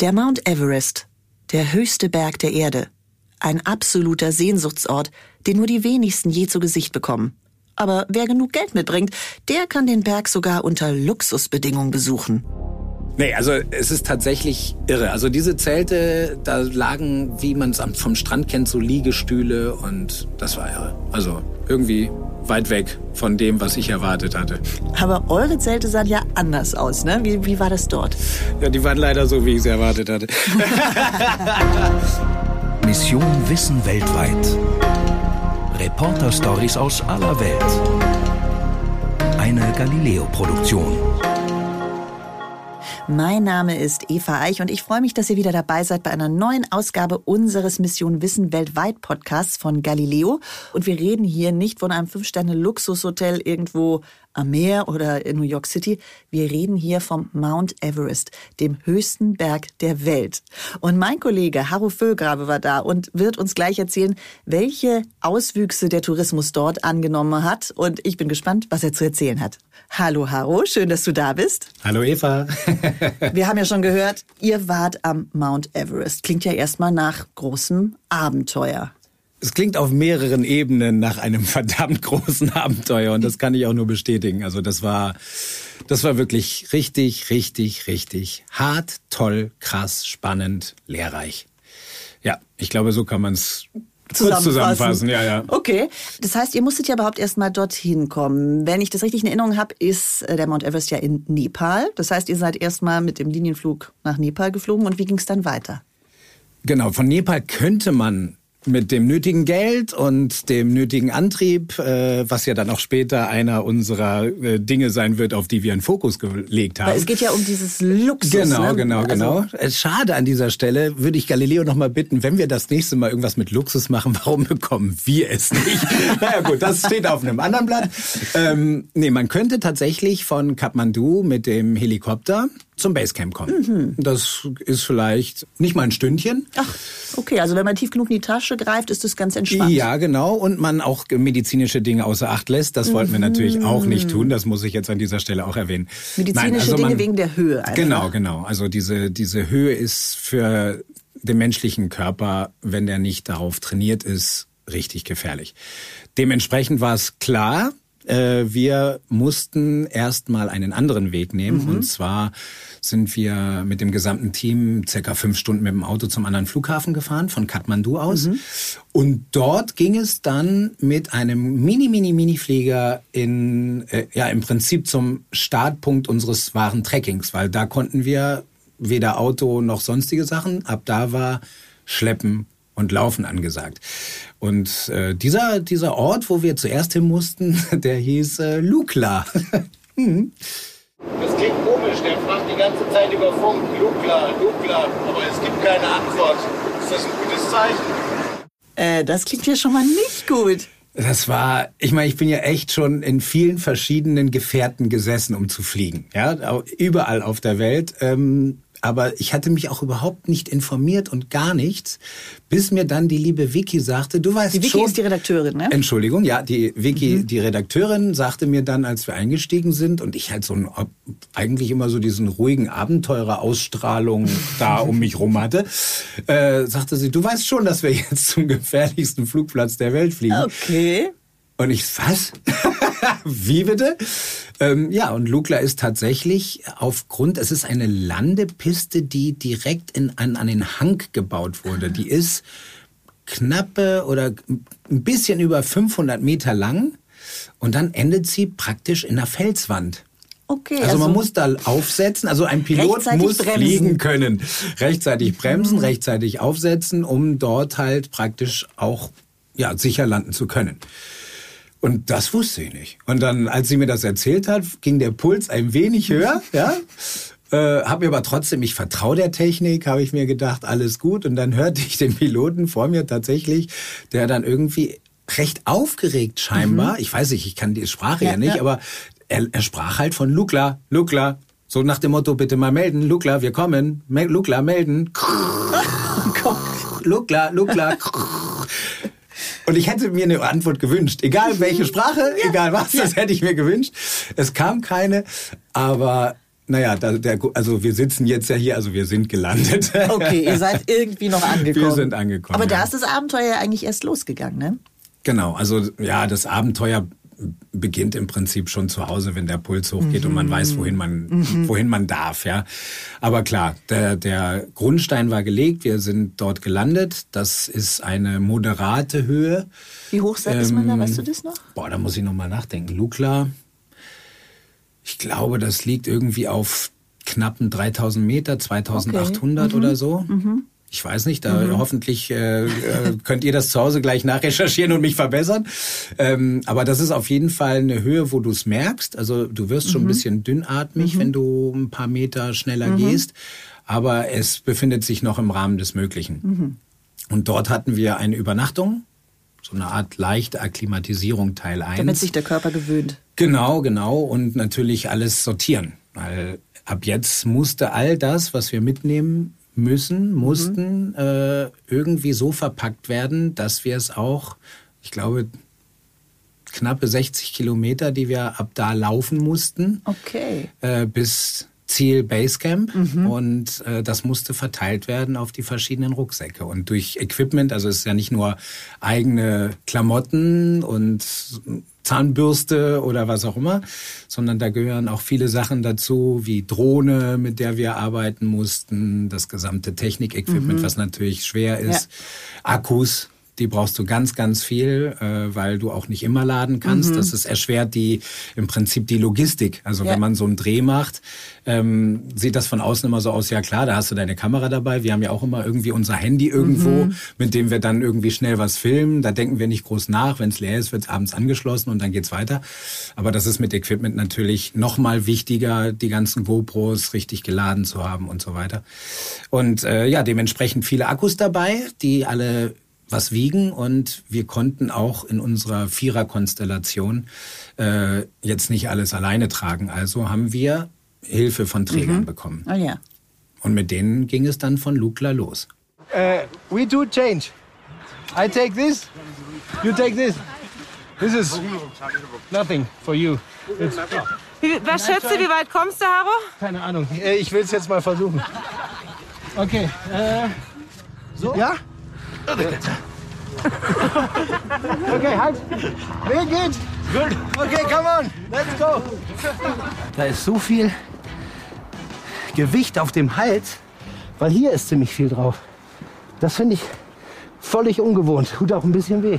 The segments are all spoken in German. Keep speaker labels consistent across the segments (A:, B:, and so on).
A: Der Mount Everest, der höchste Berg der Erde. Ein absoluter Sehnsuchtsort, den nur die wenigsten je zu Gesicht bekommen. Aber wer genug Geld mitbringt, der kann den Berg sogar unter Luxusbedingungen besuchen.
B: Nee, also es ist tatsächlich irre. Also diese Zelte, da lagen, wie man es vom Strand kennt, so Liegestühle und das war irre. Also irgendwie weit weg von dem, was ich erwartet hatte.
A: Aber eure Zelte sahen ja anders aus, ne? Wie, wie war das dort?
B: Ja, die waren leider so, wie ich es erwartet hatte.
C: Mission Wissen weltweit. Reporter-Stories aus aller Welt. Eine Galileo-Produktion.
A: Mein Name ist Eva Eich und ich freue mich, dass ihr wieder dabei seid bei einer neuen Ausgabe unseres Mission Wissen weltweit Podcasts von Galileo. Und wir reden hier nicht von einem Fünf-Sterne-Luxushotel irgendwo am Meer oder in New York City. Wir reden hier vom Mount Everest, dem höchsten Berg der Welt. Und mein Kollege Harro Vögrabe war da und wird uns gleich erzählen, welche Auswüchse der Tourismus dort angenommen hat. Und ich bin gespannt, was er zu erzählen hat. Hallo Harro, schön, dass du da bist.
B: Hallo Eva.
A: Wir haben ja schon gehört, ihr wart am Mount Everest. Klingt ja erstmal nach großem Abenteuer.
B: Es klingt auf mehreren Ebenen nach einem verdammt großen Abenteuer und das kann ich auch nur bestätigen. Also das war, das war wirklich richtig, richtig, richtig hart, toll, krass, spannend, lehrreich. Ja, ich glaube, so kann man es Kurz zusammenfassen, ja, ja.
A: Okay. Das heißt, ihr musstet ja überhaupt erst mal dorthin kommen. Wenn ich das richtig in Erinnerung habe, ist äh, der Mount Everest ja in Nepal. Das heißt, ihr seid erst mal mit dem Linienflug nach Nepal geflogen. Und wie ging es dann weiter?
B: Genau, von Nepal könnte man mit dem nötigen Geld und dem nötigen Antrieb, äh, was ja dann auch später einer unserer äh, Dinge sein wird, auf die wir einen Fokus gelegt haben.
A: Weil es geht ja um dieses Luxus.
B: Genau,
A: ne?
B: genau,
A: also
B: genau. Schade an dieser Stelle, würde ich Galileo noch mal bitten, wenn wir das nächste Mal irgendwas mit Luxus machen, warum bekommen wir es nicht? naja gut, das steht auf einem anderen Blatt. Ähm, nee, man könnte tatsächlich von Kathmandu mit dem Helikopter zum Basecamp kommen. Mhm. Das ist vielleicht nicht mal ein Stündchen.
A: Ach, okay. Also wenn man tief genug in die Tasche greift, ist das ganz entspannt.
B: Ja, genau. Und man auch medizinische Dinge außer Acht lässt. Das wollten wir natürlich auch nicht tun. Das muss ich jetzt an dieser Stelle auch erwähnen.
A: Medizinische
B: Nein, also
A: Dinge
B: man,
A: wegen der Höhe. Einfach.
B: Genau, genau. Also diese, diese Höhe ist für den menschlichen Körper, wenn der nicht darauf trainiert ist, richtig gefährlich. Dementsprechend war es klar, wir mussten erstmal einen anderen Weg nehmen.
A: Mhm.
B: Und zwar sind wir mit dem gesamten Team circa fünf Stunden mit dem Auto zum anderen Flughafen gefahren, von Kathmandu aus.
A: Mhm.
B: Und dort ging es dann mit einem mini, mini, mini Flieger in, äh, ja, im Prinzip zum Startpunkt unseres wahren Trekkings, weil da konnten wir weder Auto noch sonstige Sachen. Ab da war Schleppen und Laufen angesagt. Und äh, dieser, dieser Ort, wo wir zuerst hin mussten, der hieß äh, Lukla. hm.
D: Das klingt komisch, der fragt die ganze Zeit über Funk, Lukla, Lukla, aber es gibt keine Antwort. Ist das ein gutes Zeichen?
A: Äh, das klingt ja schon mal nicht gut.
B: Das war, ich meine, ich bin ja echt schon in vielen verschiedenen Gefährten gesessen, um zu fliegen. Ja, überall auf der Welt. Ähm, aber ich hatte mich auch überhaupt nicht informiert und gar nichts, bis mir dann die liebe Vicky sagte, du weißt
A: Die Vicky
B: schon,
A: ist die Redakteurin, ne?
B: Entschuldigung, ja, die Vicky, die Redakteurin, sagte mir dann, als wir eingestiegen sind und ich halt so ein, eigentlich immer so diesen ruhigen Abenteurer-Ausstrahlung da um mich rum hatte, äh, sagte sie, du weißt schon, dass wir jetzt zum gefährlichsten Flugplatz der Welt fliegen.
A: Okay.
B: Und ich, was? Wie bitte? Ähm, ja, und Lukla ist tatsächlich aufgrund, es ist eine Landepiste, die direkt in, an, an den Hang gebaut wurde. Die ist knappe oder ein bisschen über 500 Meter lang und dann endet sie praktisch in einer Felswand.
A: Okay.
B: Also, man muss da aufsetzen, also ein Pilot muss
A: bremsen.
B: fliegen können. Rechtzeitig bremsen, rechtzeitig aufsetzen, um dort halt praktisch auch ja, sicher landen zu können. Und das wusste ich nicht. Und dann, als sie mir das erzählt hat, ging der Puls ein wenig höher, ja. Äh, habe mir aber trotzdem, ich vertraue der Technik, habe ich mir gedacht, alles gut. Und dann hörte ich den Piloten vor mir tatsächlich, der dann irgendwie recht aufgeregt scheinbar, ich weiß nicht, ich kann die Sprache ja,
A: Ja,
B: nicht,
A: ja.
B: aber er, er sprach halt von Lukla, Lukla. So nach dem Motto, bitte mal melden, Lukla, wir kommen, Lukla, melden. Lukla, Lukla. Und ich hätte mir eine Antwort gewünscht. Egal welche Sprache, egal was, das hätte ich mir gewünscht. Es kam keine, aber naja, da, der, also wir sitzen jetzt ja hier, also wir sind gelandet.
A: Okay, ihr seid irgendwie noch angekommen.
B: Wir sind angekommen.
A: Aber da
B: ja.
A: ist das Abenteuer ja eigentlich erst losgegangen, ne?
B: Genau, also ja, das Abenteuer beginnt im Prinzip schon zu Hause, wenn der Puls hochgeht mhm. und man weiß, wohin man, mhm. wohin man darf, ja. Aber klar, der, der Grundstein war gelegt, wir sind dort gelandet. Das ist eine moderate Höhe.
A: Wie hoch ähm, ist man da, weißt du das noch?
B: Boah, da muss ich nochmal nachdenken. Lukla, ich glaube, das liegt irgendwie auf knappen 3000 Meter, 2800 okay. mhm. oder so. Mhm. Ich weiß nicht, da mhm. hoffentlich äh, äh, könnt ihr das zu Hause gleich nachrecherchieren und mich verbessern. Ähm, aber das ist auf jeden Fall eine Höhe, wo du es merkst. Also du wirst schon ein mhm. bisschen dünnatmig, mhm. wenn du ein paar Meter schneller mhm. gehst. Aber es befindet sich noch im Rahmen des Möglichen. Mhm. Und dort hatten wir eine Übernachtung, so eine Art leichte Akklimatisierung Teil 1.
A: Damit sich der Körper gewöhnt.
B: Genau, genau. Und natürlich alles sortieren. Weil ab jetzt musste all das, was wir mitnehmen, müssen, mussten mhm. äh, irgendwie so verpackt werden, dass wir es auch, ich glaube, knappe 60 Kilometer, die wir ab da laufen mussten,
A: okay.
B: äh, bis Ziel Basecamp mhm. und äh, das musste verteilt werden auf die verschiedenen Rucksäcke und durch Equipment, also es ist ja nicht nur eigene Klamotten und Zahnbürste oder was auch immer, sondern da gehören auch viele Sachen dazu, wie Drohne, mit der wir arbeiten mussten, das gesamte Technik-Equipment, mhm. was natürlich schwer ist, ja. Akkus, die brauchst du ganz, ganz viel, äh, weil du auch nicht immer laden kannst. Mhm. Das ist erschwert die im Prinzip die Logistik. Also ja. wenn man so einen Dreh macht, ähm, sieht das von außen immer so aus, ja klar, da hast du deine Kamera dabei. Wir haben ja auch immer irgendwie unser Handy irgendwo, mhm. mit dem wir dann irgendwie schnell was filmen. Da denken wir nicht groß nach. Wenn es leer ist, wird es abends angeschlossen und dann geht's weiter. Aber das ist mit Equipment natürlich noch mal wichtiger, die ganzen GoPros richtig geladen zu haben und so weiter. Und äh, ja, dementsprechend viele Akkus dabei, die alle was wiegen und wir konnten auch in unserer Viererkonstellation äh, jetzt nicht alles alleine tragen. Also haben wir Hilfe von Trägern mhm. bekommen.
A: Oh ja.
B: Und mit denen ging es dann von Lukla los.
D: Uh, we do change. I take this, you take this. This is nothing for you.
E: It's was schätzt du, wie weit kommst du, Haro?
D: Keine Ahnung. Äh, ich will es jetzt mal versuchen. Okay. Äh, so? Ja? Okay, halt. Wer geht? Gut. Okay, come on. Let's go. Da ist so viel Gewicht auf dem Hals, weil hier ist ziemlich viel drauf. Das finde ich völlig ungewohnt. Tut auch ein bisschen weh.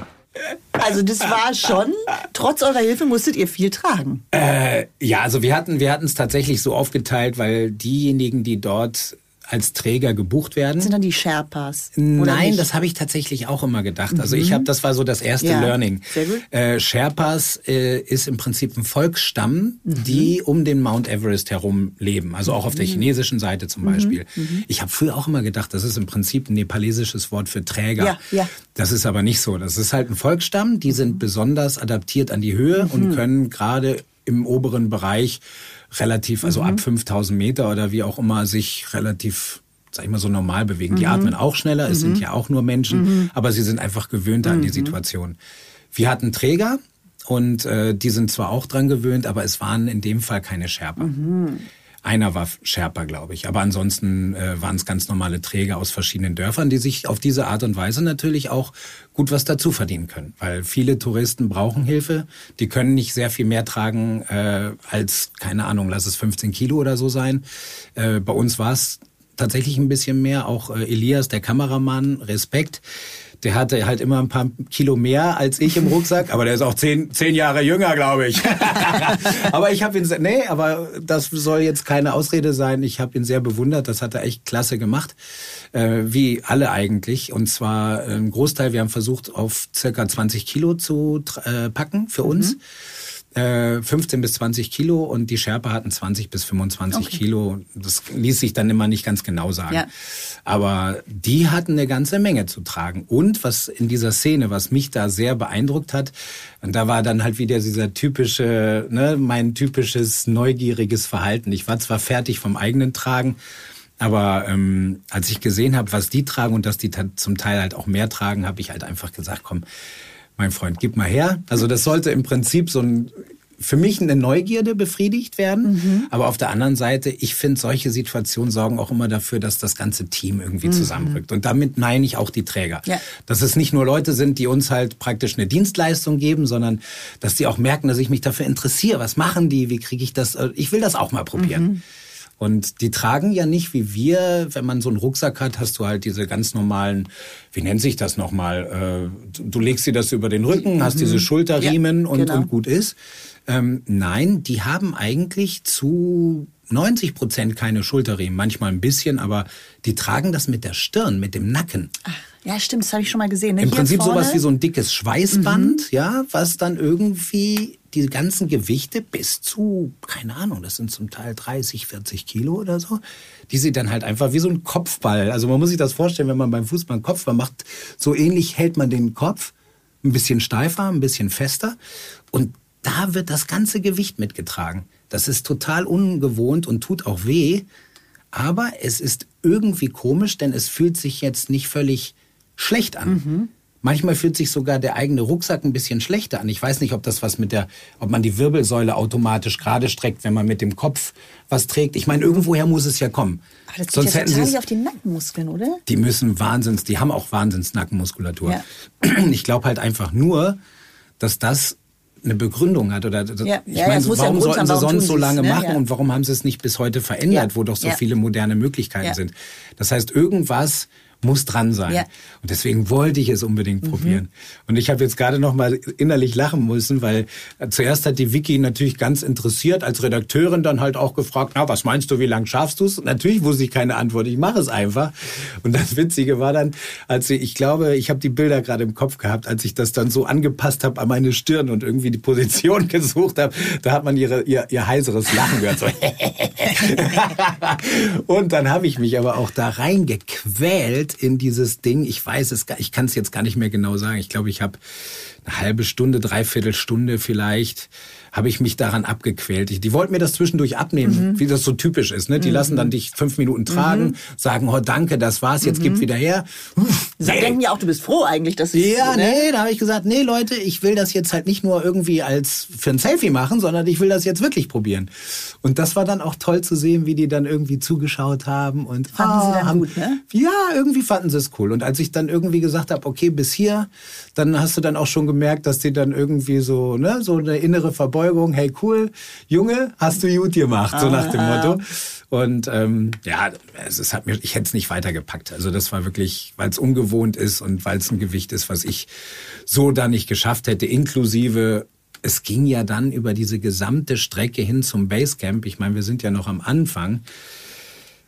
A: Also das war schon, trotz eurer Hilfe musstet ihr viel tragen.
B: Äh, ja, also wir hatten wir hatten es tatsächlich so aufgeteilt, weil diejenigen, die dort als Träger gebucht werden.
A: sind dann die Sherpas?
B: Nein, das habe ich tatsächlich auch immer gedacht. Also ich mhm. habe, das war so das erste ja, Learning.
A: Sehr gut.
B: Äh, Sherpas äh, ist im Prinzip ein Volksstamm, mhm. die um den Mount Everest herum leben. Also auch auf der mhm. chinesischen Seite zum Beispiel. Mhm. Mhm. Ich habe früher auch immer gedacht, das ist im Prinzip ein nepalesisches Wort für Träger.
A: Ja, ja.
B: Das ist aber nicht so. Das ist halt ein Volksstamm, die sind besonders adaptiert an die Höhe und können gerade im oberen Bereich relativ, also mhm. ab 5000 Meter oder wie auch immer, sich relativ sag ich mal so normal bewegen. Mhm. Die atmen auch schneller, es sind mhm. ja auch nur Menschen, mhm. aber sie sind einfach gewöhnter an die mhm. Situation. Wir hatten Träger und äh, die sind zwar auch dran gewöhnt, aber es waren in dem Fall keine Sherpa. Einer war Sherpa, glaube ich. Aber ansonsten äh, waren es ganz normale Träger aus verschiedenen Dörfern, die sich auf diese Art und Weise natürlich auch gut was dazu verdienen können. Weil viele Touristen brauchen Hilfe. Die können nicht sehr viel mehr tragen äh, als, keine Ahnung, lass es 15 Kilo oder so sein. Äh, bei uns war es tatsächlich ein bisschen mehr. Auch äh, Elias, der Kameramann, Respekt der hatte halt immer ein paar Kilo mehr als ich im Rucksack, aber der ist auch zehn, zehn Jahre jünger, glaube ich. aber ich habe ihn, nee, aber das soll jetzt keine Ausrede sein. Ich habe ihn sehr bewundert. Das hat er echt klasse gemacht, äh, wie alle eigentlich. Und zwar ein Großteil. Wir haben versucht, auf circa 20 Kilo zu äh, packen für uns. Mhm. 15 äh, bis 20 Kilo und die Sherpa hatten 20 bis 25 okay. Kilo. Das ließ sich dann immer nicht ganz genau sagen. Ja. Aber die hatten eine ganze Menge zu tragen. Und was in dieser Szene, was mich da sehr beeindruckt hat, und da war dann halt wieder dieser typische, ne, mein typisches neugieriges Verhalten. Ich war zwar fertig vom eigenen Tragen, aber ähm, als ich gesehen habe, was die tragen und dass die zum Teil halt auch mehr tragen, habe ich halt einfach gesagt, komm, mein Freund, gib mal her. Also das sollte im Prinzip so ein für mich eine Neugierde befriedigt werden. Aber auf der anderen Seite, ich finde, solche Situationen sorgen auch immer dafür, dass das ganze Team irgendwie zusammenrückt. Und damit meine ich auch die Träger.
A: Ja.
B: Dass es nicht nur Leute sind, die uns halt praktisch eine Dienstleistung geben, sondern dass die auch merken, dass ich mich dafür interessiere. Was machen die? Wie kriege ich das? Äh, Ich will das auch mal probieren. Und die tragen ja nicht wie wir, wenn man so einen Rucksack hat, hast du halt diese ganz normalen, wie nennt sich das nochmal? Äh, du, legst dir das über den Rücken, hast diese Schulterriemen
A: Ja,
B: und,
A: genau.
B: und gut ist. Ähm, nein, die haben eigentlich zu 90 Prozent keine Schulterriemen, manchmal ein bisschen, aber die tragen das mit der Stirn, mit dem Nacken.
A: Ja, stimmt, das habe ich schon mal gesehen. Ne?
B: Im
A: Hier
B: Prinzip
A: vorne. Mhm.
B: sowas wie so ein dickes Schweißband, ja, was dann irgendwie die ganzen Gewichte bis zu, keine Ahnung, das sind zum Teil 30, 40 Kilo oder so, die sie dann halt einfach wie so ein Kopfball, also man muss sich das vorstellen, wenn man beim Fußball einen Kopfball macht, so ähnlich hält man den Kopf, ein bisschen steifer, ein bisschen fester und da wird das ganze Gewicht mitgetragen. Das ist total ungewohnt und tut auch weh, aber es ist irgendwie komisch, denn es fühlt sich jetzt nicht völlig schlecht an. Manchmal fühlt sich sogar der eigene Rucksack ein bisschen schlechter an. Ich weiß nicht, ob das was mit der, ob man die Wirbelsäule automatisch gerade streckt, wenn man mit dem Kopf was trägt. Ich meine, irgendwoher muss es ja kommen.
A: Aber das geht
B: Sonst
A: ja
B: hätten sie
A: total auf die Nackenmuskeln, oder?
B: Die müssen Wahnsinns, die haben auch Wahnsinns-Nackenmuskulatur.
A: Ja.
B: Ich glaube halt einfach nur, dass das eine Begründung hat oder
A: Ja,
B: ich
A: ja, ja,
B: meine,
A: ja
B: warum
A: Grund
B: sollten
A: haben,
B: sie
A: warum
B: sonst so lange
A: ne?
B: machen
A: Ja.
B: und warum haben sie es nicht bis heute verändert,
A: Ja,
B: wo doch so
A: ja.
B: viele moderne Möglichkeiten
A: Ja.
B: sind. Das heißt, irgendwas muss dran sein.
A: Ja. Mhm.
B: Und deswegen wollte ich es unbedingt probieren. Und ich habe jetzt gerade noch mal innerlich lachen müssen, weil äh, zuerst hat die Vicky natürlich ganz interessiert als Redakteurin dann halt auch gefragt, na, was meinst du, wie lange schaffst du es? Natürlich wusste ich keine Antwort, ich mache es einfach. Und das Witzige war dann, als sie, ich glaube, ich habe die Bilder gerade im Kopf gehabt, als ich das dann so angepasst habe an meine Stirn und irgendwie die Position gesucht habe, da hat man ihre, ihr, ihr heiseres Lachen gehört. So. und dann habe ich mich aber auch da reingequält in dieses Ding. Ich weiß es, gar- ich kann es jetzt gar nicht mehr genau sagen. Ich glaube, ich habe eine halbe Stunde, dreiviertel Stunde vielleicht, habe ich mich daran abgequält. Ich, die wollten mir das zwischendurch abnehmen, wie das so typisch ist. Ne? Die lassen dann dich fünf Minuten tragen, sagen, oh danke, das war's, jetzt gib wieder her.
A: Sie denken ja auch, du bist froh eigentlich, dass es
B: Ja,
A: ne?
B: nee, da habe ich gesagt, nee, Leute, ich will das jetzt halt nicht nur irgendwie als für ein Selfie machen, sondern ich will das jetzt wirklich probieren. Und das war dann auch toll zu sehen, wie die dann irgendwie zugeschaut haben und
A: Fanden sie dann
B: haben,
A: gut, ne?
B: Ja, irgendwie fanden sie es cool. Und als ich dann irgendwie gesagt habe, okay, bis hier, dann hast du dann auch schon gemerkt, dass die dann irgendwie so, ne, so eine innere Verbeugung, hey cool, Junge, hast du gut gemacht, so nach dem Motto. Und ähm, ja, es, es hat mir, ich hätte es nicht weitergepackt. Also das war wirklich, weil es ungewohnt ist und weil es ein Gewicht ist, was ich so da nicht geschafft hätte, inklusive es ging ja dann über diese gesamte Strecke hin zum Basecamp. Ich meine, wir sind ja noch am Anfang.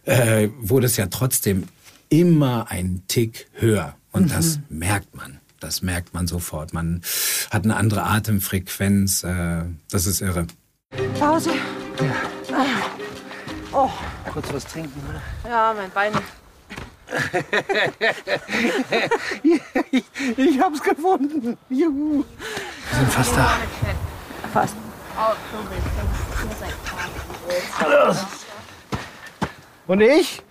B: Äh, wurde es ja trotzdem immer ein Tick höher. Und das merkt man. Das merkt man sofort. Man hat eine andere Atemfrequenz. Äh, das ist irre.
E: Pause.
F: Kurz was trinken, oder?
E: Ja, mein Bein.
F: Ich hab's gefunden. Juhu. Wir sind fast da.
E: Fast.
F: Und ich?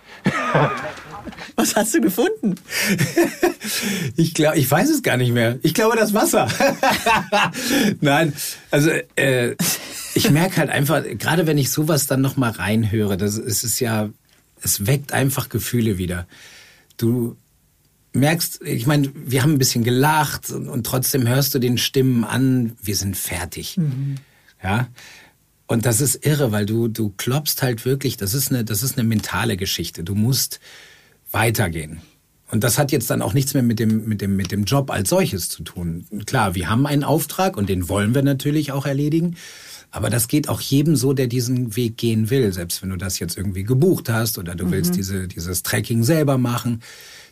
A: Was hast du gefunden?
B: Ich glaube, ich weiß es gar nicht mehr. Ich glaube, das Wasser. Nein, also äh, ich merke halt einfach, gerade wenn ich sowas dann noch mal reinhöre, das es ist ja, es weckt einfach Gefühle wieder. Du merkst, ich meine, wir haben ein bisschen gelacht und, und trotzdem hörst du den Stimmen an, wir sind fertig. Ja. Und das ist irre, weil du, du klopfst halt wirklich, das ist eine, das ist eine mentale Geschichte. Du musst weitergehen. Und das hat jetzt dann auch nichts mehr mit dem, mit dem, mit dem Job als solches zu tun. Klar, wir haben einen Auftrag und den wollen wir natürlich auch erledigen. Aber das geht auch jedem so, der diesen Weg gehen will. Selbst wenn du das jetzt irgendwie gebucht hast oder du willst diese, dieses Tracking selber machen.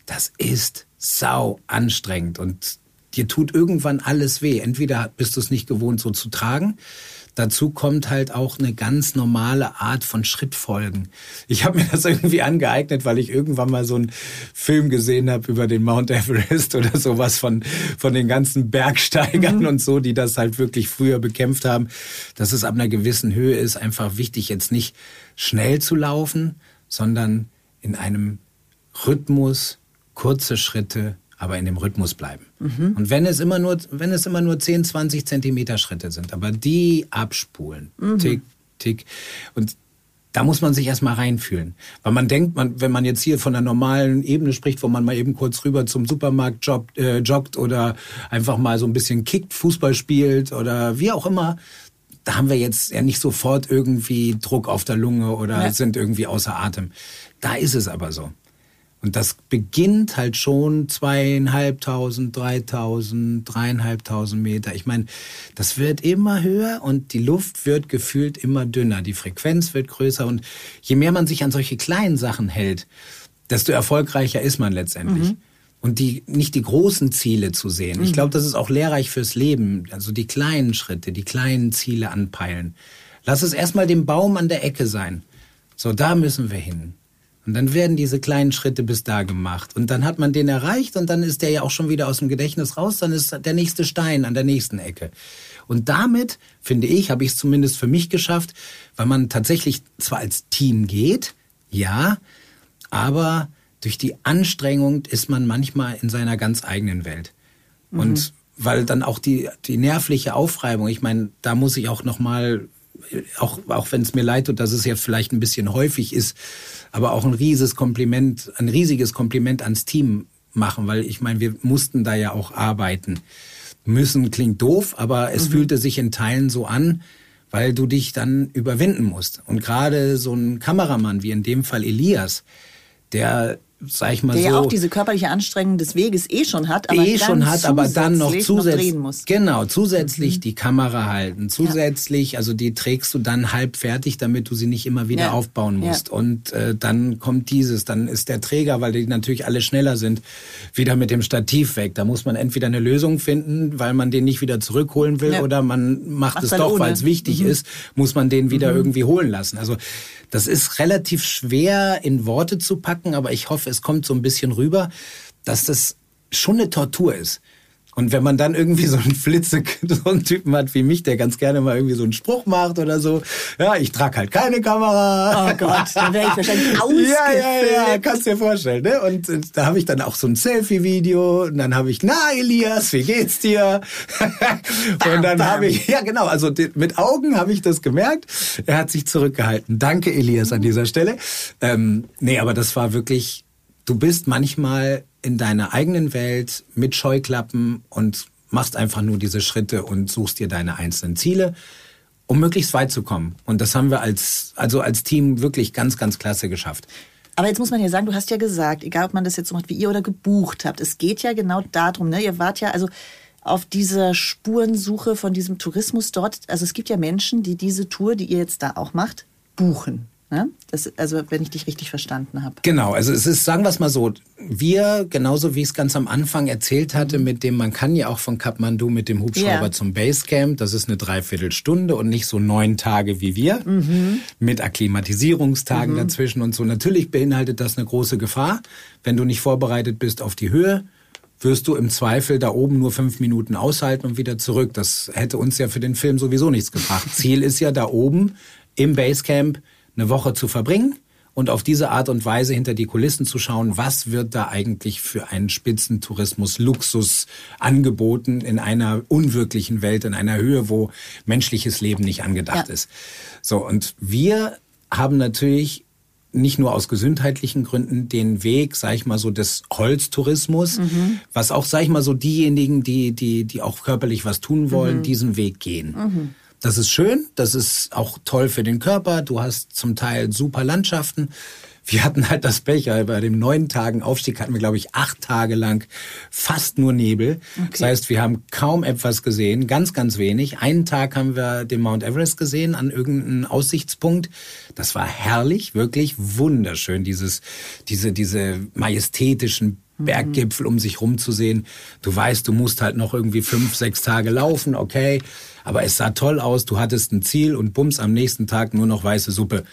B: Das ist sau anstrengend und dir tut irgendwann alles weh. Entweder bist du es nicht gewohnt, so zu tragen. Dazu kommt halt auch eine ganz normale Art von Schrittfolgen. Ich habe mir das irgendwie angeeignet, weil ich irgendwann mal so einen Film gesehen habe über den Mount Everest oder sowas von, von den ganzen Bergsteigern und so, die das halt wirklich früher bekämpft haben. Dass es ab einer gewissen Höhe ist einfach wichtig, jetzt nicht schnell zu laufen, sondern in einem Rhythmus, kurze Schritte, aber in dem Rhythmus bleiben. Mhm. Und wenn es immer nur, wenn es immer nur 10, 20 Zentimeter Schritte sind, aber die abspulen, mhm. tick, tick. Und da muss man sich erstmal reinfühlen. Weil man denkt, man, wenn man jetzt hier von einer normalen Ebene spricht, wo man mal eben kurz rüber zum Supermarkt joggt, äh, joggt oder einfach mal so ein bisschen kickt, Fußball spielt oder wie auch immer, da haben wir jetzt ja nicht sofort irgendwie Druck auf der Lunge oder ja. sind irgendwie außer Atem. Da ist es aber so. Und das beginnt halt schon zweieinhalbtausend, dreitausend, dreieinhalbtausend Meter. Ich meine, das wird immer höher und die Luft wird gefühlt immer dünner. Die Frequenz wird größer und je mehr man sich an solche kleinen Sachen hält, desto erfolgreicher ist man letztendlich. Mhm. Und die, nicht die großen Ziele zu sehen. Mhm. Ich glaube, das ist auch lehrreich fürs Leben. Also die kleinen Schritte, die kleinen Ziele anpeilen. Lass es erstmal dem Baum an der Ecke sein. So, da müssen wir hin. Und dann werden diese kleinen Schritte bis da gemacht. Und dann hat man den erreicht und dann ist der ja auch schon wieder aus dem Gedächtnis raus. Dann ist der nächste Stein an der nächsten Ecke. Und damit, finde ich, habe ich es zumindest für mich geschafft, weil man tatsächlich zwar als Team geht, ja, aber durch die Anstrengung ist man manchmal in seiner ganz eigenen Welt. Mhm. Und weil dann auch die, die nervliche Aufreibung, ich meine, da muss ich auch nochmal auch, auch wenn es mir leid tut, dass es jetzt vielleicht ein bisschen häufig ist, aber auch ein riesiges Kompliment, ein riesiges Kompliment ans Team machen, weil ich meine, wir mussten da ja auch arbeiten. Müssen klingt doof, aber es mhm. fühlte sich in Teilen so an, weil du dich dann überwinden musst. Und gerade so ein Kameramann wie in dem Fall Elias, der sag ich mal
A: der
B: so.
A: Der ja auch diese körperliche Anstrengung des Weges eh schon hat,
B: aber eh schon hat, aber dann noch zusätzlich noch genau zusätzlich mhm. die Kamera halten, zusätzlich, ja. also die trägst du dann halb fertig, damit du sie nicht immer wieder ja. aufbauen musst. Und äh, dann kommt dieses, dann ist der Träger, weil die natürlich alle schneller sind, wieder mit dem Stativ weg. Da muss man entweder eine Lösung finden, weil man den nicht wieder zurückholen will, oder man macht Macht es doch, weil es wichtig mhm. ist, muss man den wieder mhm. irgendwie holen lassen. Also das ist relativ schwer in Worte zu packen, aber ich hoffe, es kommt so ein bisschen rüber, dass das schon eine Tortur ist. Und wenn man dann irgendwie so einen Flitze, so einen Typen hat wie mich, der ganz gerne mal irgendwie so einen Spruch macht oder so, ja, ich trage halt keine Kamera.
A: Oh Gott, dann wäre ich wahrscheinlich ausgeflippt.
B: Ja, ja, ja, kannst dir vorstellen, ne? Und äh, da habe ich dann auch so ein Selfie-Video und dann habe ich, na Elias, wie geht's dir? und dann habe ich, ja genau, also mit Augen habe ich das gemerkt. Er hat sich zurückgehalten. Danke Elias an dieser Stelle. Ähm, nee, aber das war wirklich, du bist manchmal in deiner eigenen Welt mit Scheuklappen und machst einfach nur diese Schritte und suchst dir deine einzelnen Ziele, um möglichst weit zu kommen. Und das haben wir als, also als Team wirklich ganz, ganz klasse geschafft.
A: Aber jetzt muss man ja sagen, du hast ja gesagt, egal ob man das jetzt so macht wie ihr oder gebucht habt, es geht ja genau darum, ne? Ihr wart ja also auf dieser Spurensuche von diesem Tourismus dort. Also es gibt ja Menschen, die diese Tour, die ihr jetzt da auch macht, buchen. Ne? Das, also wenn ich dich richtig verstanden habe.
B: Genau, also es ist, sagen wir es mal so, wir, genauso wie ich es ganz am Anfang erzählt hatte, mit dem, man kann ja auch von Kathmandu mit dem Hubschrauber ja. zum Basecamp, das ist eine Dreiviertelstunde und nicht so neun Tage wie wir, mhm. mit Akklimatisierungstagen mhm. dazwischen und so. Natürlich beinhaltet das eine große Gefahr, wenn du nicht vorbereitet bist auf die Höhe wirst du im Zweifel da oben nur fünf Minuten aushalten und wieder zurück. Das hätte uns ja für den Film sowieso nichts gebracht. Ziel ist ja da oben im Basecamp eine Woche zu verbringen und auf diese Art und Weise hinter die Kulissen zu schauen, was wird da eigentlich für einen Spitzentourismus, Luxus angeboten in einer unwirklichen Welt, in einer Höhe, wo menschliches Leben nicht angedacht ja. ist. So, und wir haben natürlich nicht nur aus gesundheitlichen Gründen den Weg, sag ich mal so, des Holztourismus, mhm. was auch, sag ich mal so, diejenigen, die, die, die auch körperlich was tun wollen, mhm. diesen Weg gehen. Mhm. Das ist schön, das ist auch toll für den Körper. Du hast zum Teil super Landschaften. Wir hatten halt das Pech, bei dem neun Tagen Aufstieg hatten wir, glaube ich, acht Tage lang fast nur Nebel. Okay. Das heißt, wir haben kaum etwas gesehen, ganz, ganz wenig. Einen Tag haben wir den Mount Everest gesehen an irgendeinem Aussichtspunkt. Das war herrlich, wirklich wunderschön, dieses, diese, diese majestätischen Berggipfel um sich rumzusehen. Du weißt, du musst halt noch irgendwie fünf, sechs Tage laufen, okay. Aber es sah toll aus, du hattest ein Ziel und bums am nächsten Tag nur noch weiße Suppe.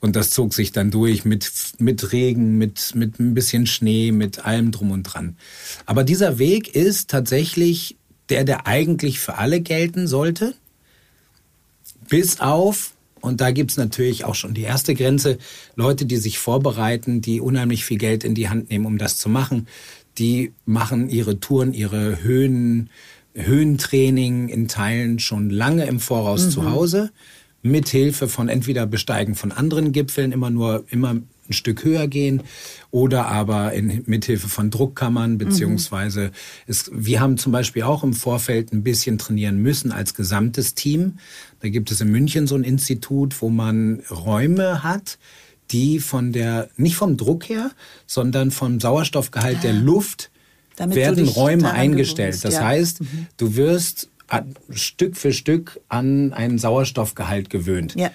B: Und das zog sich dann durch mit, mit Regen, mit, mit ein bisschen Schnee, mit allem drum und dran. Aber dieser Weg ist tatsächlich der, der eigentlich für alle gelten sollte. Bis auf Und da gibt's natürlich auch schon die erste Grenze. Leute, die sich vorbereiten, die unheimlich viel Geld in die Hand nehmen, um das zu machen, die machen ihre Touren, ihre Höhen, Höhentraining in Teilen schon lange im Voraus mhm. zu Hause. Mit Hilfe von entweder Besteigen von anderen Gipfeln, immer nur, immer ein Stück höher gehen oder aber in, mithilfe von Druckkammern beziehungsweise mhm. es, wir haben zum Beispiel auch im Vorfeld ein bisschen trainieren müssen als gesamtes Team. Da gibt es in München so ein Institut, wo man Räume hat, die von der nicht vom Druck her, sondern vom Sauerstoffgehalt ah. der Luft Damit werden Räume eingestellt. Gewusst, das ja. heißt, mhm. du wirst Stück für Stück an einen Sauerstoffgehalt gewöhnt. Ja.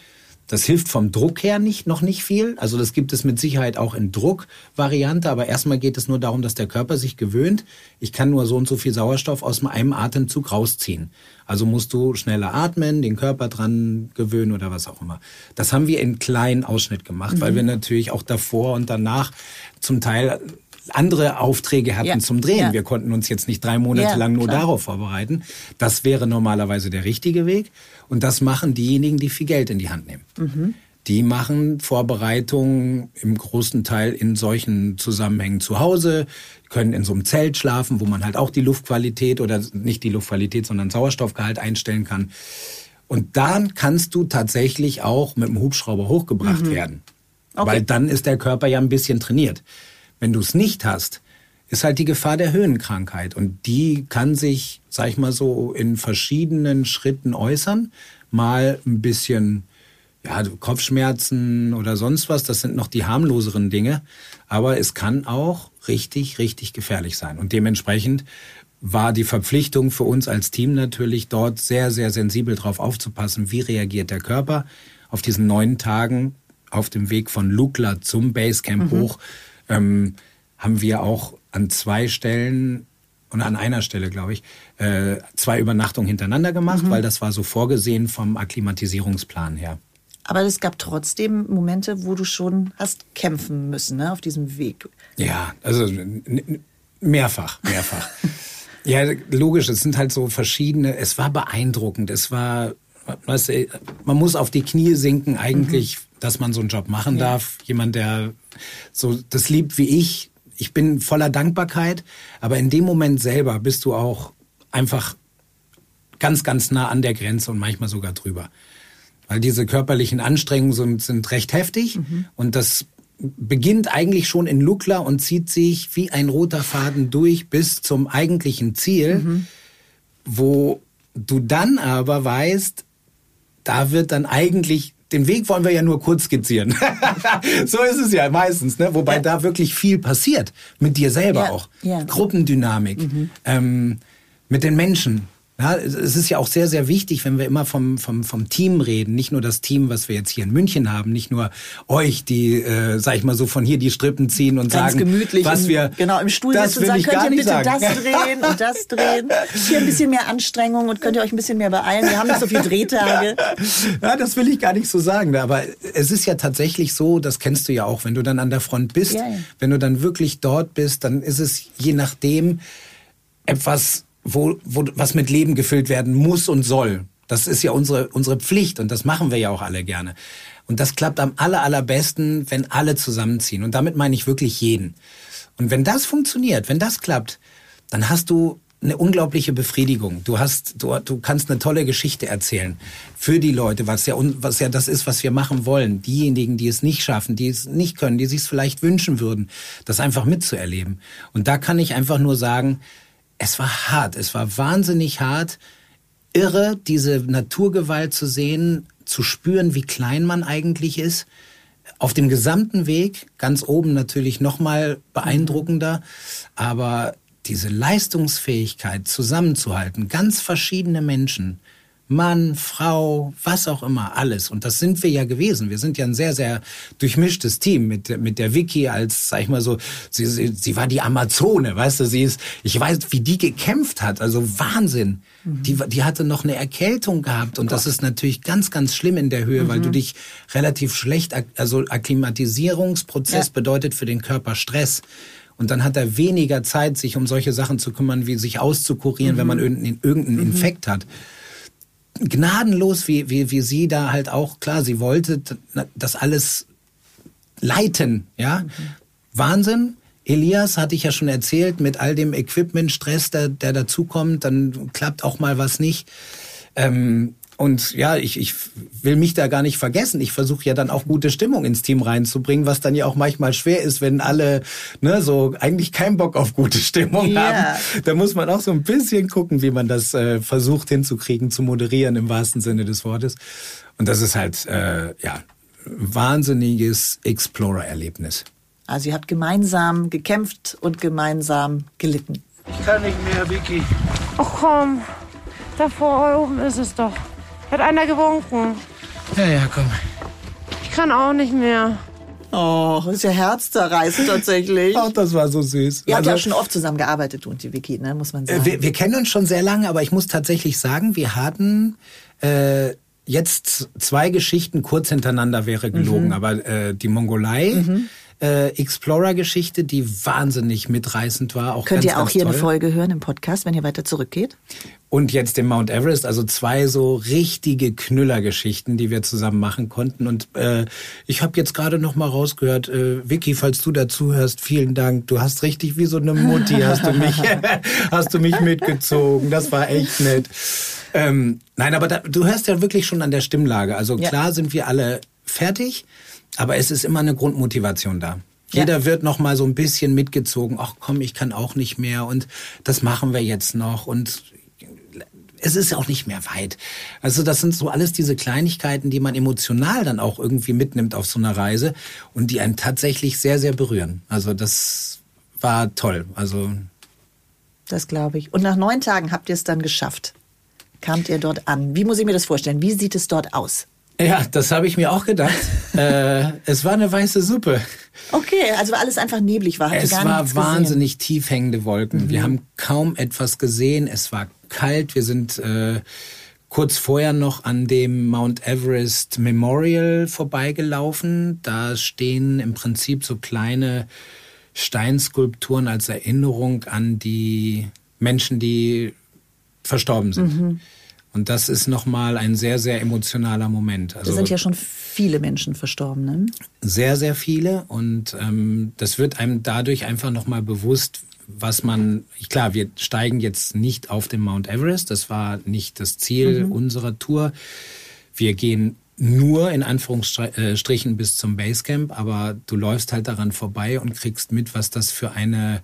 B: Das hilft vom Druck her nicht, noch nicht viel. Also das gibt es mit Sicherheit auch in Druckvariante, aber erstmal geht es nur darum, dass der Körper sich gewöhnt. Ich kann nur so und so viel Sauerstoff aus einem Atemzug rausziehen. Also musst du schneller atmen, den Körper dran gewöhnen oder was auch immer. Das haben wir in kleinen Ausschnitt gemacht, mhm. weil wir natürlich auch davor und danach zum Teil andere Aufträge hatten ja. zum Drehen. Ja. Wir konnten uns jetzt nicht drei Monate ja, lang nur klar. darauf vorbereiten. Das wäre normalerweise der richtige Weg. Und das machen diejenigen, die viel Geld in die Hand nehmen. Mhm. Die machen Vorbereitungen im großen Teil in solchen Zusammenhängen zu Hause, können in so einem Zelt schlafen, wo man halt auch die Luftqualität oder nicht die Luftqualität, sondern Sauerstoffgehalt einstellen kann. Und dann kannst du tatsächlich auch mit dem Hubschrauber hochgebracht mhm. werden. Okay. Weil dann ist der Körper ja ein bisschen trainiert. Wenn du es nicht hast, ist halt die Gefahr der Höhenkrankheit. Und die kann sich, sag ich mal so, in verschiedenen Schritten äußern. Mal ein bisschen ja, Kopfschmerzen oder sonst was, das sind noch die harmloseren Dinge. Aber es kann auch richtig, richtig gefährlich sein. Und dementsprechend war die Verpflichtung für uns als Team natürlich dort sehr, sehr sensibel drauf aufzupassen, wie reagiert der Körper auf diesen neun Tagen auf dem Weg von Lukla zum Basecamp mhm. hoch ähm, haben wir auch an zwei Stellen und an einer Stelle, glaube ich, äh, zwei Übernachtungen hintereinander gemacht, mhm. weil das war so vorgesehen vom Akklimatisierungsplan her.
A: Aber es gab trotzdem Momente, wo du schon hast kämpfen müssen, ne, auf diesem Weg.
B: Ja, also mehrfach, mehrfach. ja, logisch, es sind halt so verschiedene, es war beeindruckend, es war, weißt du, man muss auf die Knie sinken eigentlich, mhm. dass man so einen Job machen ja. darf. Jemand, der so das liebt wie ich. Ich bin voller Dankbarkeit, aber in dem Moment selber bist du auch einfach ganz, ganz nah an der Grenze und manchmal sogar drüber. Weil diese körperlichen Anstrengungen sind, sind recht heftig mhm. und das beginnt eigentlich schon in Lukla und zieht sich wie ein roter Faden durch bis zum eigentlichen Ziel, mhm. wo du dann aber weißt, da wird dann eigentlich den Weg wollen wir ja nur kurz skizzieren. so ist es ja meistens, ne? Wobei ja. da wirklich viel passiert. Mit dir selber ja. auch. Ja. Gruppendynamik. Mhm. Ähm, mit den Menschen. Ja, es ist ja auch sehr, sehr wichtig, wenn wir immer vom, vom, vom Team reden. Nicht nur das Team, was wir jetzt hier in München haben, nicht nur euch, die, äh, sag ich mal so, von hier die Strippen ziehen und
A: Ganz
B: sagen,
A: gemütlich
B: was wir.
A: Genau, im Stuhl sitzen und sagen, könnt ihr bitte sagen. das drehen und das drehen. Hier ein bisschen mehr Anstrengung und könnt ihr euch ein bisschen mehr beeilen. Wir haben nicht so viele Drehtage.
B: Ja, das will ich gar nicht so sagen. Aber es ist ja tatsächlich so, das kennst du ja auch, wenn du dann an der Front bist, ja. wenn du dann wirklich dort bist, dann ist es je nachdem etwas wo, wo was mit Leben gefüllt werden muss und soll. Das ist ja unsere, unsere Pflicht und das machen wir ja auch alle gerne. Und das klappt am aller, allerbesten, wenn alle zusammenziehen. Und damit meine ich wirklich jeden. Und wenn das funktioniert, wenn das klappt, dann hast du eine unglaubliche Befriedigung. Du hast, du, du kannst eine tolle Geschichte erzählen für die Leute, was ja, was ja das ist, was wir machen wollen. Diejenigen, die es nicht schaffen, die es nicht können, die sich es vielleicht wünschen würden, das einfach mitzuerleben. Und da kann ich einfach nur sagen, es war hart, es war wahnsinnig hart, irre, diese Naturgewalt zu sehen, zu spüren, wie klein man eigentlich ist. Auf dem gesamten Weg, ganz oben natürlich nochmal beeindruckender, aber diese Leistungsfähigkeit zusammenzuhalten, ganz verschiedene Menschen, Mann, Frau, was auch immer, alles. Und das sind wir ja gewesen. Wir sind ja ein sehr, sehr durchmischtes Team mit, mit der Vicky als, sag ich mal so, sie, sie, sie war die Amazone, weißt du, sie ist, ich weiß, wie die gekämpft hat, also Wahnsinn. Mhm. Die, die hatte noch eine Erkältung gehabt und oh das ist natürlich ganz, ganz schlimm in der Höhe, mhm. weil du mhm. dich relativ schlecht, also Akklimatisierungsprozess ja. bedeutet für den Körper Stress. Und dann hat er weniger Zeit, sich um solche Sachen zu kümmern, wie sich auszukurieren, mhm. wenn man irgendeinen, irgendeinen mhm. Infekt hat gnadenlos, wie, wie, wie sie da halt auch, klar, sie wollte das alles leiten, ja. Mhm. Wahnsinn. Elias hatte ich ja schon erzählt, mit all dem Equipment-Stress, der, der dazukommt, dann klappt auch mal was nicht. Ähm, und ja, ich, ich will mich da gar nicht vergessen. Ich versuche ja dann auch gute Stimmung ins Team reinzubringen, was dann ja auch manchmal schwer ist, wenn alle ne, so eigentlich keinen Bock auf gute Stimmung yeah. haben. Da muss man auch so ein bisschen gucken, wie man das äh, versucht hinzukriegen, zu moderieren im wahrsten Sinne des Wortes. Und das ist halt äh, ja wahnsinniges Explorer-Erlebnis.
A: Also ihr habt gemeinsam gekämpft und gemeinsam gelitten.
F: Ich kann nicht mehr, Vicky.
E: Ach komm, da vor oben ist es doch. Hat einer gewunken.
F: Ja, ja, komm.
E: Ich kann auch nicht mehr.
A: Oh, ist ja herzzerreißend tatsächlich.
B: Ach, das war so süß.
A: Ihr habt ja also schon oft zusammen gearbeitet, du und die Vicky, ne, muss man sagen.
B: Wir, wir kennen uns schon sehr lange, aber ich muss tatsächlich sagen, wir hatten äh, jetzt zwei Geschichten kurz hintereinander wäre gelogen, mhm. aber äh, die Mongolei. Mhm äh, Explorer-Geschichte, die wahnsinnig mitreißend war. Auch
A: Könnt
B: ganz,
A: ihr auch hier toll. eine Folge hören im Podcast, wenn ihr weiter zurückgeht?
B: Und jetzt den Mount Everest, also zwei so richtige Knüllergeschichten, die wir zusammen machen konnten. Und äh, ich habe jetzt gerade noch mal rausgehört, äh, Vicky, falls du dazu hörst, vielen Dank. Du hast richtig wie so eine Mutti, hast du mich, hast du mich mitgezogen. Das war echt nett. Ähm, nein, aber da, du hörst ja wirklich schon an der Stimmlage. Also ja. klar sind wir alle fertig. Aber es ist immer eine Grundmotivation da. Ja. Jeder wird noch mal so ein bisschen mitgezogen. Ach komm, ich kann auch nicht mehr und das machen wir jetzt noch und es ist auch nicht mehr weit. Also das sind so alles diese Kleinigkeiten, die man emotional dann auch irgendwie mitnimmt auf so einer Reise und die einen tatsächlich sehr, sehr berühren. Also das war toll. Also
A: das glaube ich. Und nach neun Tagen habt ihr es dann geschafft. Kamt ihr dort an? Wie muss ich mir das vorstellen? Wie sieht es dort aus?
B: Ja, das habe ich mir auch gedacht. äh, es war eine weiße Suppe.
A: Okay, also alles einfach neblig war.
B: es war wahnsinnig tief hängende Wolken. Mhm. Wir haben kaum etwas gesehen. Es war kalt. Wir sind äh, kurz vorher noch an dem Mount Everest Memorial vorbeigelaufen. Da stehen im Prinzip so kleine Steinskulpturen als Erinnerung an die Menschen, die verstorben sind. Mhm. Und das ist nochmal ein sehr, sehr emotionaler Moment.
A: Also, da sind ja schon viele Menschen verstorben, ne?
B: Sehr, sehr viele. Und ähm, das wird einem dadurch einfach nochmal bewusst, was man, klar, wir steigen jetzt nicht auf den Mount Everest. Das war nicht das Ziel mhm. unserer Tour. Wir gehen nur in Anführungsstrichen bis zum Basecamp, aber du läufst halt daran vorbei und kriegst mit, was das für eine,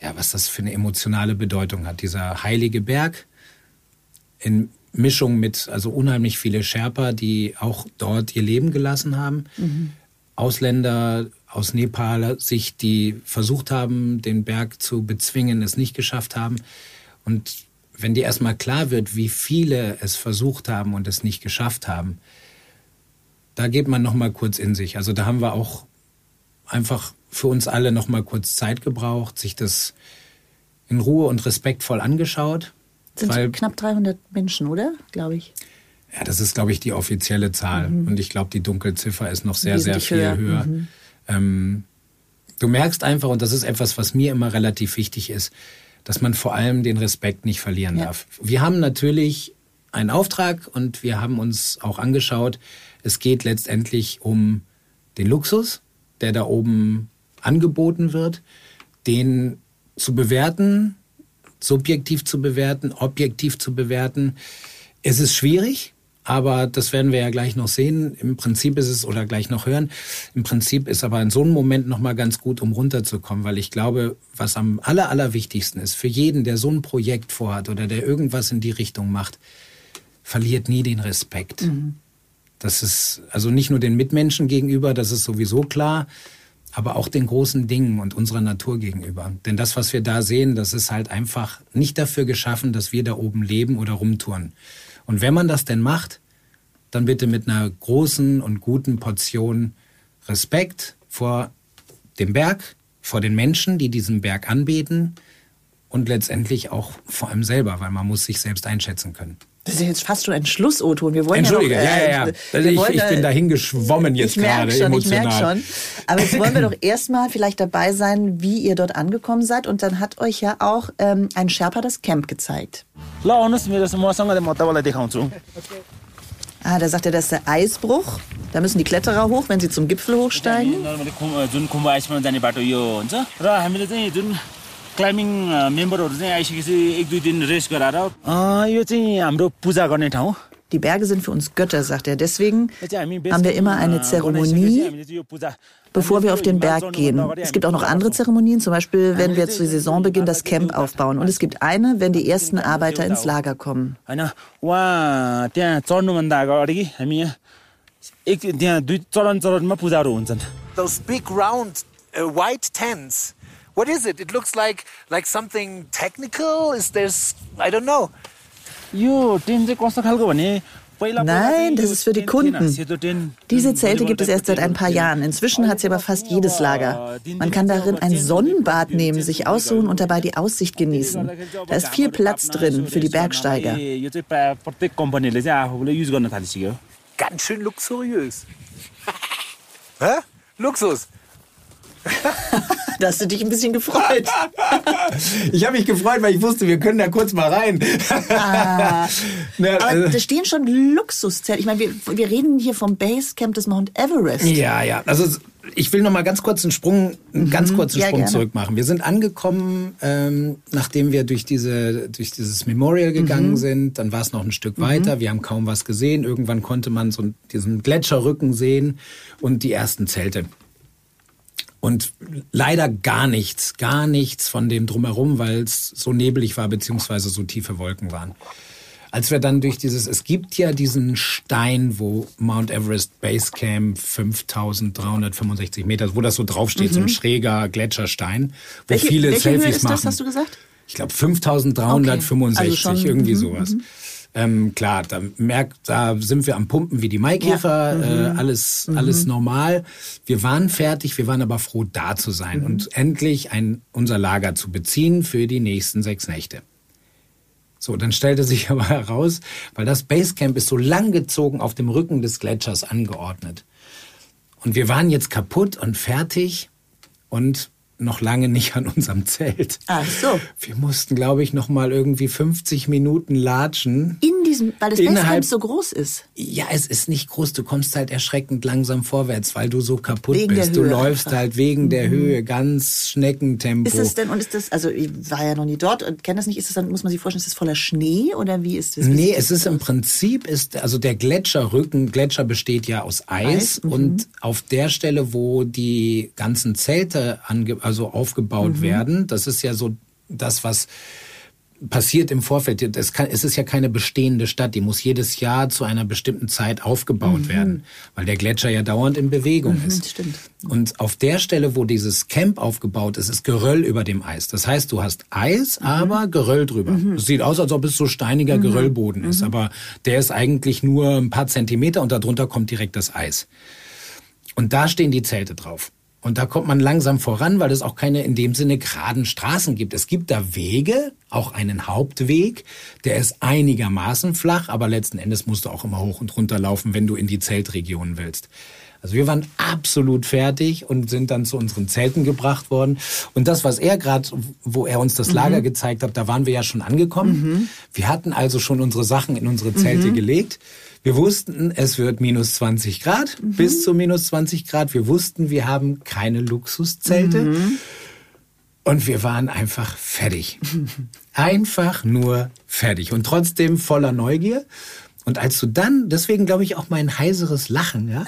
B: ja, was das für eine emotionale Bedeutung hat. Dieser heilige Berg, in Mischung mit also unheimlich viele Sherpa, die auch dort ihr Leben gelassen haben. Mhm. Ausländer aus Nepal sich, die versucht haben, den Berg zu bezwingen, es nicht geschafft haben. Und wenn dir erstmal klar wird, wie viele es versucht haben und es nicht geschafft haben, da geht man noch mal kurz in sich. Also da haben wir auch einfach für uns alle noch mal kurz Zeit gebraucht, sich das in Ruhe und respektvoll angeschaut
A: sind Weil, knapp 300 Menschen, oder? Glaube ich.
B: Ja, das ist, glaube ich, die offizielle Zahl. Mhm. Und ich glaube, die Dunkelziffer ist noch sehr, sehr viel höher. höher. Mhm. Ähm, du merkst einfach, und das ist etwas, was mir immer relativ wichtig ist, dass man vor allem den Respekt nicht verlieren ja. darf. Wir haben natürlich einen Auftrag und wir haben uns auch angeschaut, es geht letztendlich um den Luxus, der da oben angeboten wird, den zu bewerten, subjektiv zu bewerten, objektiv zu bewerten. Es ist schwierig, aber das werden wir ja gleich noch sehen. Im Prinzip ist es, oder gleich noch hören, im Prinzip ist aber in so einem Moment nochmal ganz gut, um runterzukommen, weil ich glaube, was am aller, allerwichtigsten ist, für jeden, der so ein Projekt vorhat oder der irgendwas in die Richtung macht, verliert nie den Respekt. Mhm. Das ist also nicht nur den Mitmenschen gegenüber, das ist sowieso klar, aber auch den großen Dingen und unserer Natur gegenüber. Denn das, was wir da sehen, das ist halt einfach nicht dafür geschaffen, dass wir da oben leben oder rumtouren. Und wenn man das denn macht, dann bitte mit einer großen und guten Portion Respekt vor dem Berg, vor den Menschen, die diesen Berg anbeten und letztendlich auch vor einem selber, weil man muss sich selbst einschätzen können.
A: Das ist jetzt fast schon ein schluss o -Ton. Wir wollen
B: Entschuldige,
A: ja, noch,
B: äh, ja, ja. Also ich, ich, bin dahin geschwommen jetzt
A: ich
B: gerade
A: schon,
B: emotional.
A: Ich merke schon. Aber jetzt wollen wir doch erstmal vielleicht dabei sein, wie ihr dort angekommen seid. Und dann hat euch ja auch ähm, ein Sherpa das Camp gezeigt. Ah, da sagt er, das ist der Eisbruch. Da müssen die Kletterer hoch, wenn sie zum Gipfel hochsteigen.
G: Normally खुम- जुन खुम्बु आइसमा जाने बाटो यो हुन्छ र हामीले चाहिँ जुन क्लाइम्बिङ मेम्बरहरू चाहिँ आइसकेपछि एक दुई दिन रेस्ट गराएर अँ, यो चाहिँ हाम्रो पूजा गर्ने ठाउँ
A: Die Berge sind für uns Götter, sagt er. Deswegen
G: यो चाहिँ हामी
A: haben wir immer eine
G: बनाइसकेपछि
A: Zeremonie,
G: हामीले चाहिँ यो पूजा
A: bevor wir auf den Berg gehen. Es gibt auch noch andere Zeremonien, zum Beispiel, wenn wir zu Saisonbeginn das Camp aufbauen. Und es gibt eine, wenn die ersten Arbeiter ins Lager kommen.
G: होइन उहाँ त्यहाँ चढ्नुभन्दा अगाडि कि हामी यहाँ एक त्यहाँ दुई चरण चरणमा पूजाहरू हुन्छन्
H: Those big round uh, white tents. What is it? It looks like like something technical. Is there's I don't know.
A: Nein, das ist für die Kunden. Diese Zelte gibt es erst seit ein paar Jahren. Inzwischen hat sie aber fast jedes Lager. Man kann darin ein Sonnenbad nehmen, sich ausruhen und dabei die Aussicht genießen. Da ist viel Platz drin für die Bergsteiger.
H: Ganz schön luxuriös. Hä? Luxus.
A: Da hast du dich ein bisschen gefreut.
B: Ich habe mich gefreut, weil ich wusste, wir können da kurz mal rein. Na,
A: Aber
B: also-
A: da stehen schon Luxuszelte. Ich meine, wir, wir reden hier vom Basecamp des Mount Everest.
B: Ja, ja. Also ich will noch mal ganz kurz einen Sprung, einen ganz kurzen
A: Mhm. Ja,
B: Sprung
A: gerne.
B: zurück machen. Wir sind angekommen, ähm, nachdem wir durch diese durch dieses Memorial gegangen
A: Mhm.
B: sind. Dann war es noch ein Stück weiter. Wir haben kaum was gesehen. Irgendwann konnte man so diesen Gletscherrücken sehen und die ersten Zelte. Und leider gar nichts, gar nichts von dem drumherum, weil es so nebelig war, beziehungsweise so tiefe Wolken waren. Als wir dann durch dieses, es gibt ja diesen Stein, wo Mount Everest Base Camp 5365 Meter, wo das so draufsteht, so ein schräger Gletscherstein, wo
A: Mhm. Welche,
B: viele
A: welche
B: Selfies
A: Höhe ist
B: machen.
A: das, hast du gesagt?
B: Ich glaube 5365,
A: Okay. Also
B: irgendwie
A: mhm,
B: sowas. Ähm, klar, da merkt, da sind wir am Pumpen wie die Maikäfer,
A: Ja.
B: äh, alles, alles normal. Wir waren fertig, wir waren aber froh, da zu sein und endlich ein, unser Lager zu beziehen für die nächsten sechs Nächte. So, dann stellte sich aber heraus, weil das Basecamp ist so langgezogen auf dem Rücken des Gletschers angeordnet. Und wir waren jetzt kaputt und fertig und noch lange nicht an unserem Zelt.
A: Ach so.
B: Wir mussten, glaube ich, noch mal irgendwie 50 Minuten latschen.
A: In diesem, weil das
B: Innerhalb-
A: so groß ist.
B: Ja, es ist nicht groß. Du kommst halt erschreckend langsam vorwärts, weil du so kaputt
A: Wegen
B: bist. Du läufst
A: einfach. Mhm.
B: halt wegen der Höhe ganz Schneckentempo.
A: Ist es denn, und ist das, also ich war ja noch nie dort und kenne das nicht, ist es dann, muss man sich vorstellen, ist das voller Schnee oder wie ist das?
B: Nee, es ist im? Prinzip ist also der Gletscherrücken. Gletscher besteht ja aus Eis,
A: Eis, mhm.
B: und auf der Stelle, wo die ganzen Zelte ange, also aufgebaut
A: Mhm.
B: werden, das ist ja so das, was passiert im Vorfeld. Das kann, es ist ja keine bestehende Stadt, die muss jedes Jahr zu einer bestimmten Zeit aufgebaut werden, weil der Gletscher ja dauernd in Bewegung ist.
A: Mhm. stimmt.
B: Und auf der Stelle, wo dieses Camp aufgebaut ist, ist Geröll über dem Eis. Das heißt, du hast Eis,
A: Mhm.
B: aber Geröll drüber. Es sieht aus, als ob es so steiniger Geröllboden
A: Mhm.
B: ist, aber der ist eigentlich nur ein paar Zentimeter und darunter kommt direkt das Eis. Und da stehen die Zelte drauf. Und da kommt man langsam voran, weil es auch keine in dem Sinne geraden Straßen gibt. Es gibt da Wege, auch einen Hauptweg, der ist einigermaßen flach, aber letzten Endes musst du auch immer hoch und runter laufen, wenn du in die Zeltregion willst. Also wir waren absolut fertig und sind dann zu unseren Zelten gebracht worden. Und das, was er gerade, wo er uns das Lager gezeigt hat, da waren wir ja schon angekommen. Wir hatten also schon unsere Sachen in unsere Zelte gelegt. Wir wussten, es wird minus 20 Grad, bis zu minus 20 Grad. Wir wussten, wir haben keine Luxuszelte. Und wir waren einfach fertig. Einfach nur fertig. Und trotzdem voller Neugier. Und als du dann, deswegen glaube ich auch mein heiseres Lachen, ja,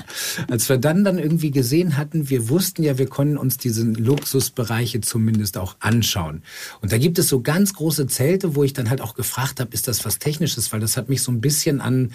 B: als wir dann dann irgendwie gesehen hatten, wir wussten ja, wir konnten uns diese Luxusbereiche zumindest auch anschauen. Und da gibt es so ganz große Zelte, wo ich dann halt auch gefragt habe, ist das was Technisches, weil das hat mich so ein bisschen an,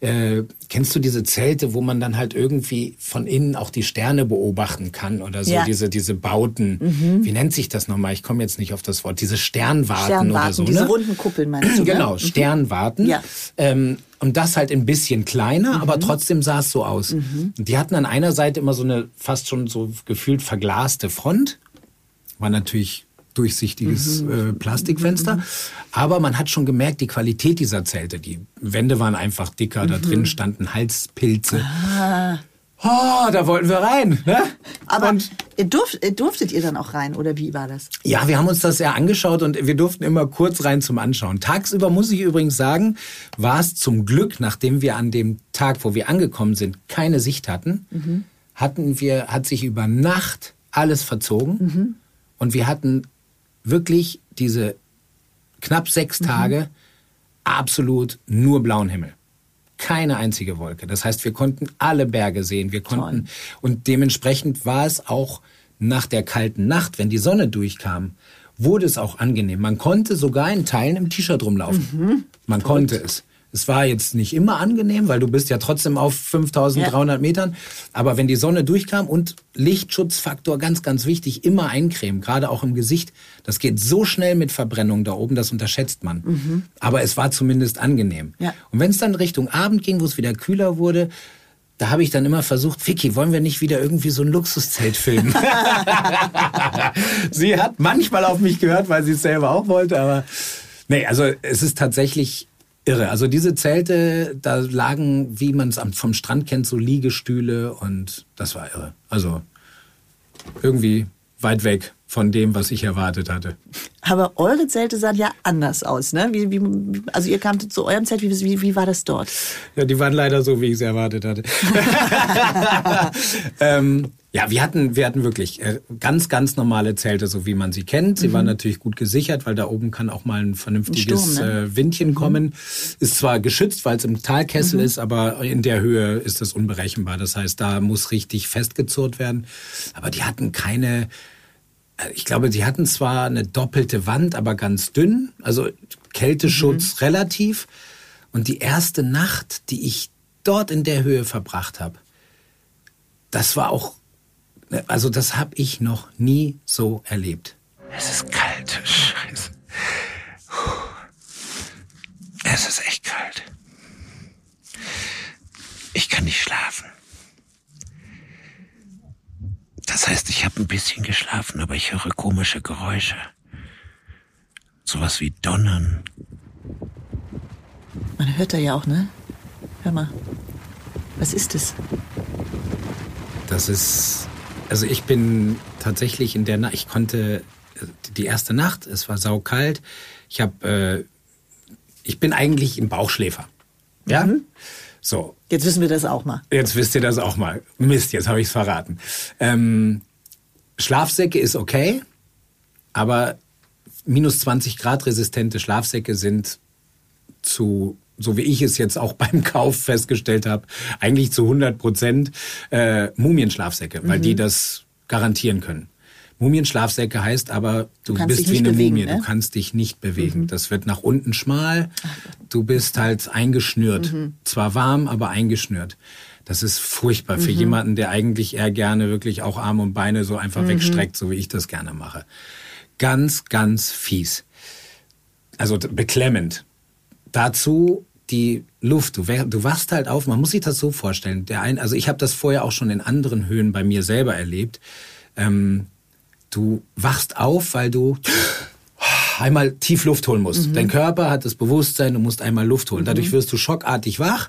B: äh, kennst du diese Zelte, wo man dann halt irgendwie von innen auch die Sterne beobachten kann oder so,
A: Ja.
B: diese, diese Bauten. Wie nennt sich das nochmal? Ich komme jetzt nicht auf das Wort. Diese Sternwarten,
A: Sternwarten,
B: oder so.
A: diese
B: ne?
A: runden Kuppeln meinst du? ne?
B: Genau, Sternwarten.
A: Ja.
B: Ähm, und das halt ein bisschen kleiner,
A: Mhm.
B: aber trotzdem sah es so aus. Und die hatten an einer Seite immer so eine fast schon so gefühlt verglaste Front. War natürlich durchsichtiges äh, Plastikfenster. Aber man hat schon gemerkt, die Qualität dieser Zelte, die Wände waren einfach dicker, da drin standen Halspilze. Oh, da wollten wir rein. Ne?
A: Aber
B: Und
A: ihr durftet ihr dann auch rein oder wie war das?
B: ja, wir haben uns das ja angeschaut und wir durften immer kurz rein zum Anschauen. Tagsüber muss ich übrigens sagen, war es zum Glück, nachdem wir an dem Tag, wo wir angekommen sind, keine Sicht hatten, hatten wir, hat sich über Nacht alles verzogen und wir hatten wirklich diese knapp sechs Tage absolut nur blauen Himmel. Keine einzige Wolke. Das heißt, wir konnten alle Berge sehen. Wir konnten, und dementsprechend war es auch nach der kalten Nacht, wenn die Sonne durchkam, wurde es auch angenehm. Man konnte sogar in Teilen im T-Shirt rumlaufen. Man konnte es. Es war jetzt nicht immer angenehm, weil du bist ja trotzdem auf 5300 Metern. Aber wenn die Sonne durchkam und Lichtschutzfaktor ganz, ganz wichtig, immer eincremen, gerade auch im Gesicht. Das geht so schnell mit Verbrennung da oben, das unterschätzt man. Aber es war zumindest angenehm.
A: Ja.
B: Und wenn es dann Richtung Abend ging, wo es wieder kühler wurde, da habe ich dann immer versucht, Vicky, wollen wir nicht wieder irgendwie so ein Luxuszelt filmen? sie hat manchmal auf mich gehört, weil sie es selber auch wollte, aber nee, also es ist tatsächlich irre. Also diese Zelte, da lagen, wie man es vom Strand kennt, so Liegestühle und das war irre. Also irgendwie weit weg von dem, was ich erwartet hatte.
A: Aber eure Zelte sahen ja anders aus, ne? Wie, wie, also ihr kamt zu eurem Zelt, wie, wie, war das dort?
B: Ja, die waren leider so, wie ich es erwartet hatte. ähm, ja, wir hatten, wir hatten wirklich äh, ganz, ganz normale Zelte, so wie man sie kennt. Sie waren natürlich gut gesichert, weil da oben kann auch mal ein vernünftiges
A: Ein Sturm, ne?
B: äh, Windchen kommen. Ist zwar geschützt, weil es im Talkessel ist, aber in der Höhe ist das unberechenbar. Das heißt, da muss richtig festgezurrt werden. Aber die hatten keine, äh, ich glaube, die hatten zwar eine doppelte Wand, aber ganz dünn. Also Kälteschutz relativ. Und die erste Nacht, die ich dort in der Höhe verbracht habe, das war auch, also das habe ich noch nie so erlebt.
I: Es ist kalt. Scheiße. Es ist echt kalt. Ich kann nicht schlafen. Das heißt, ich habe ein bisschen geschlafen, aber ich höre komische Geräusche. Sowas wie Donnern.
A: Man hört da ja auch, ne? Hör mal. Was ist es?
B: Das ist, also ich bin tatsächlich in der Nacht, ich konnte äh, die erste Nacht, es war saukalt. Ich habe, äh, ich bin eigentlich ein Bauchschläfer. Ja? So,
A: Jetzt wissen wir das auch mal.
B: Jetzt wisst ihr das auch mal. Mist, jetzt habe ich es verraten. Ähm, Schlafsäcke ist okay, aber minus 20 Grad resistente Schlafsäcke sind zu, so wie ich es jetzt auch beim Kauf festgestellt habe, eigentlich zu 100 Prozent äh, Mumienschlafsäcke, weil die das garantieren können. Mumienschlafsäcke heißt aber, du,
A: kannst
B: bist wie eine
A: bewegen,
B: Mumie,
A: ne?
B: du kannst dich nicht bewegen. Das wird nach unten schmal, du bist halt eingeschnürt. Zwar warm, aber eingeschnürt. Das ist furchtbar für jemanden, der eigentlich eher gerne wirklich auch Arme und Beine so einfach wegstreckt, so wie ich das gerne mache. Ganz, ganz fies. Also beklemmend. Dazu die Luft. Du, du wachst halt auf. Man muss sich das so vorstellen. Der ein, also ich habe das vorher auch schon in anderen Höhen bei mir selber erlebt. Ähm, du wachst auf, weil du einmal tief Luft holen musst. Dein Körper hat das Bewusstsein, du musst einmal Luft holen. Dadurch wirst du schockartig wach.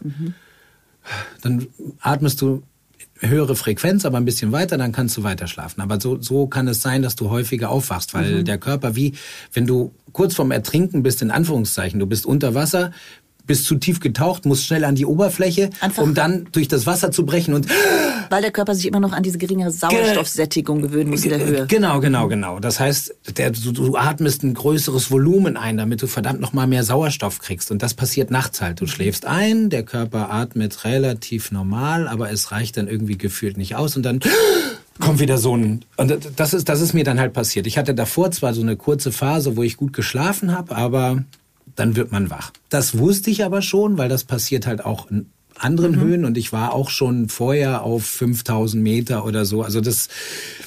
B: Dann atmest du höhere Frequenz, aber ein bisschen weiter, dann kannst du weiter schlafen. Aber so, so kann es sein, dass du häufiger aufwachst, weil der Körper wie, wenn du kurz vorm Ertrinken bist, in Anführungszeichen, du bist unter Wasser, bist zu tief getaucht, musst schnell an die Oberfläche,
A: Einfach-
B: um dann durch das Wasser zu brechen und
A: Weil der Körper sich immer noch an diese geringere Sauerstoffsättigung gewöhnen muss in der Höhe.
B: Genau, genau, genau. Das heißt, der, du, du atmest ein größeres Volumen ein, damit du verdammt noch mal mehr Sauerstoff kriegst. Und das passiert nachts halt. Du schläfst ein, der Körper atmet relativ normal, aber es reicht dann irgendwie gefühlt nicht aus und dann kommt wieder so ein und das ist das ist mir dann halt passiert. Ich hatte davor zwar so eine kurze Phase, wo ich gut geschlafen habe, aber dann wird man wach. Das wusste ich aber schon, weil das passiert halt auch in anderen Höhen und ich war auch schon vorher auf 5000 Meter oder so. Also das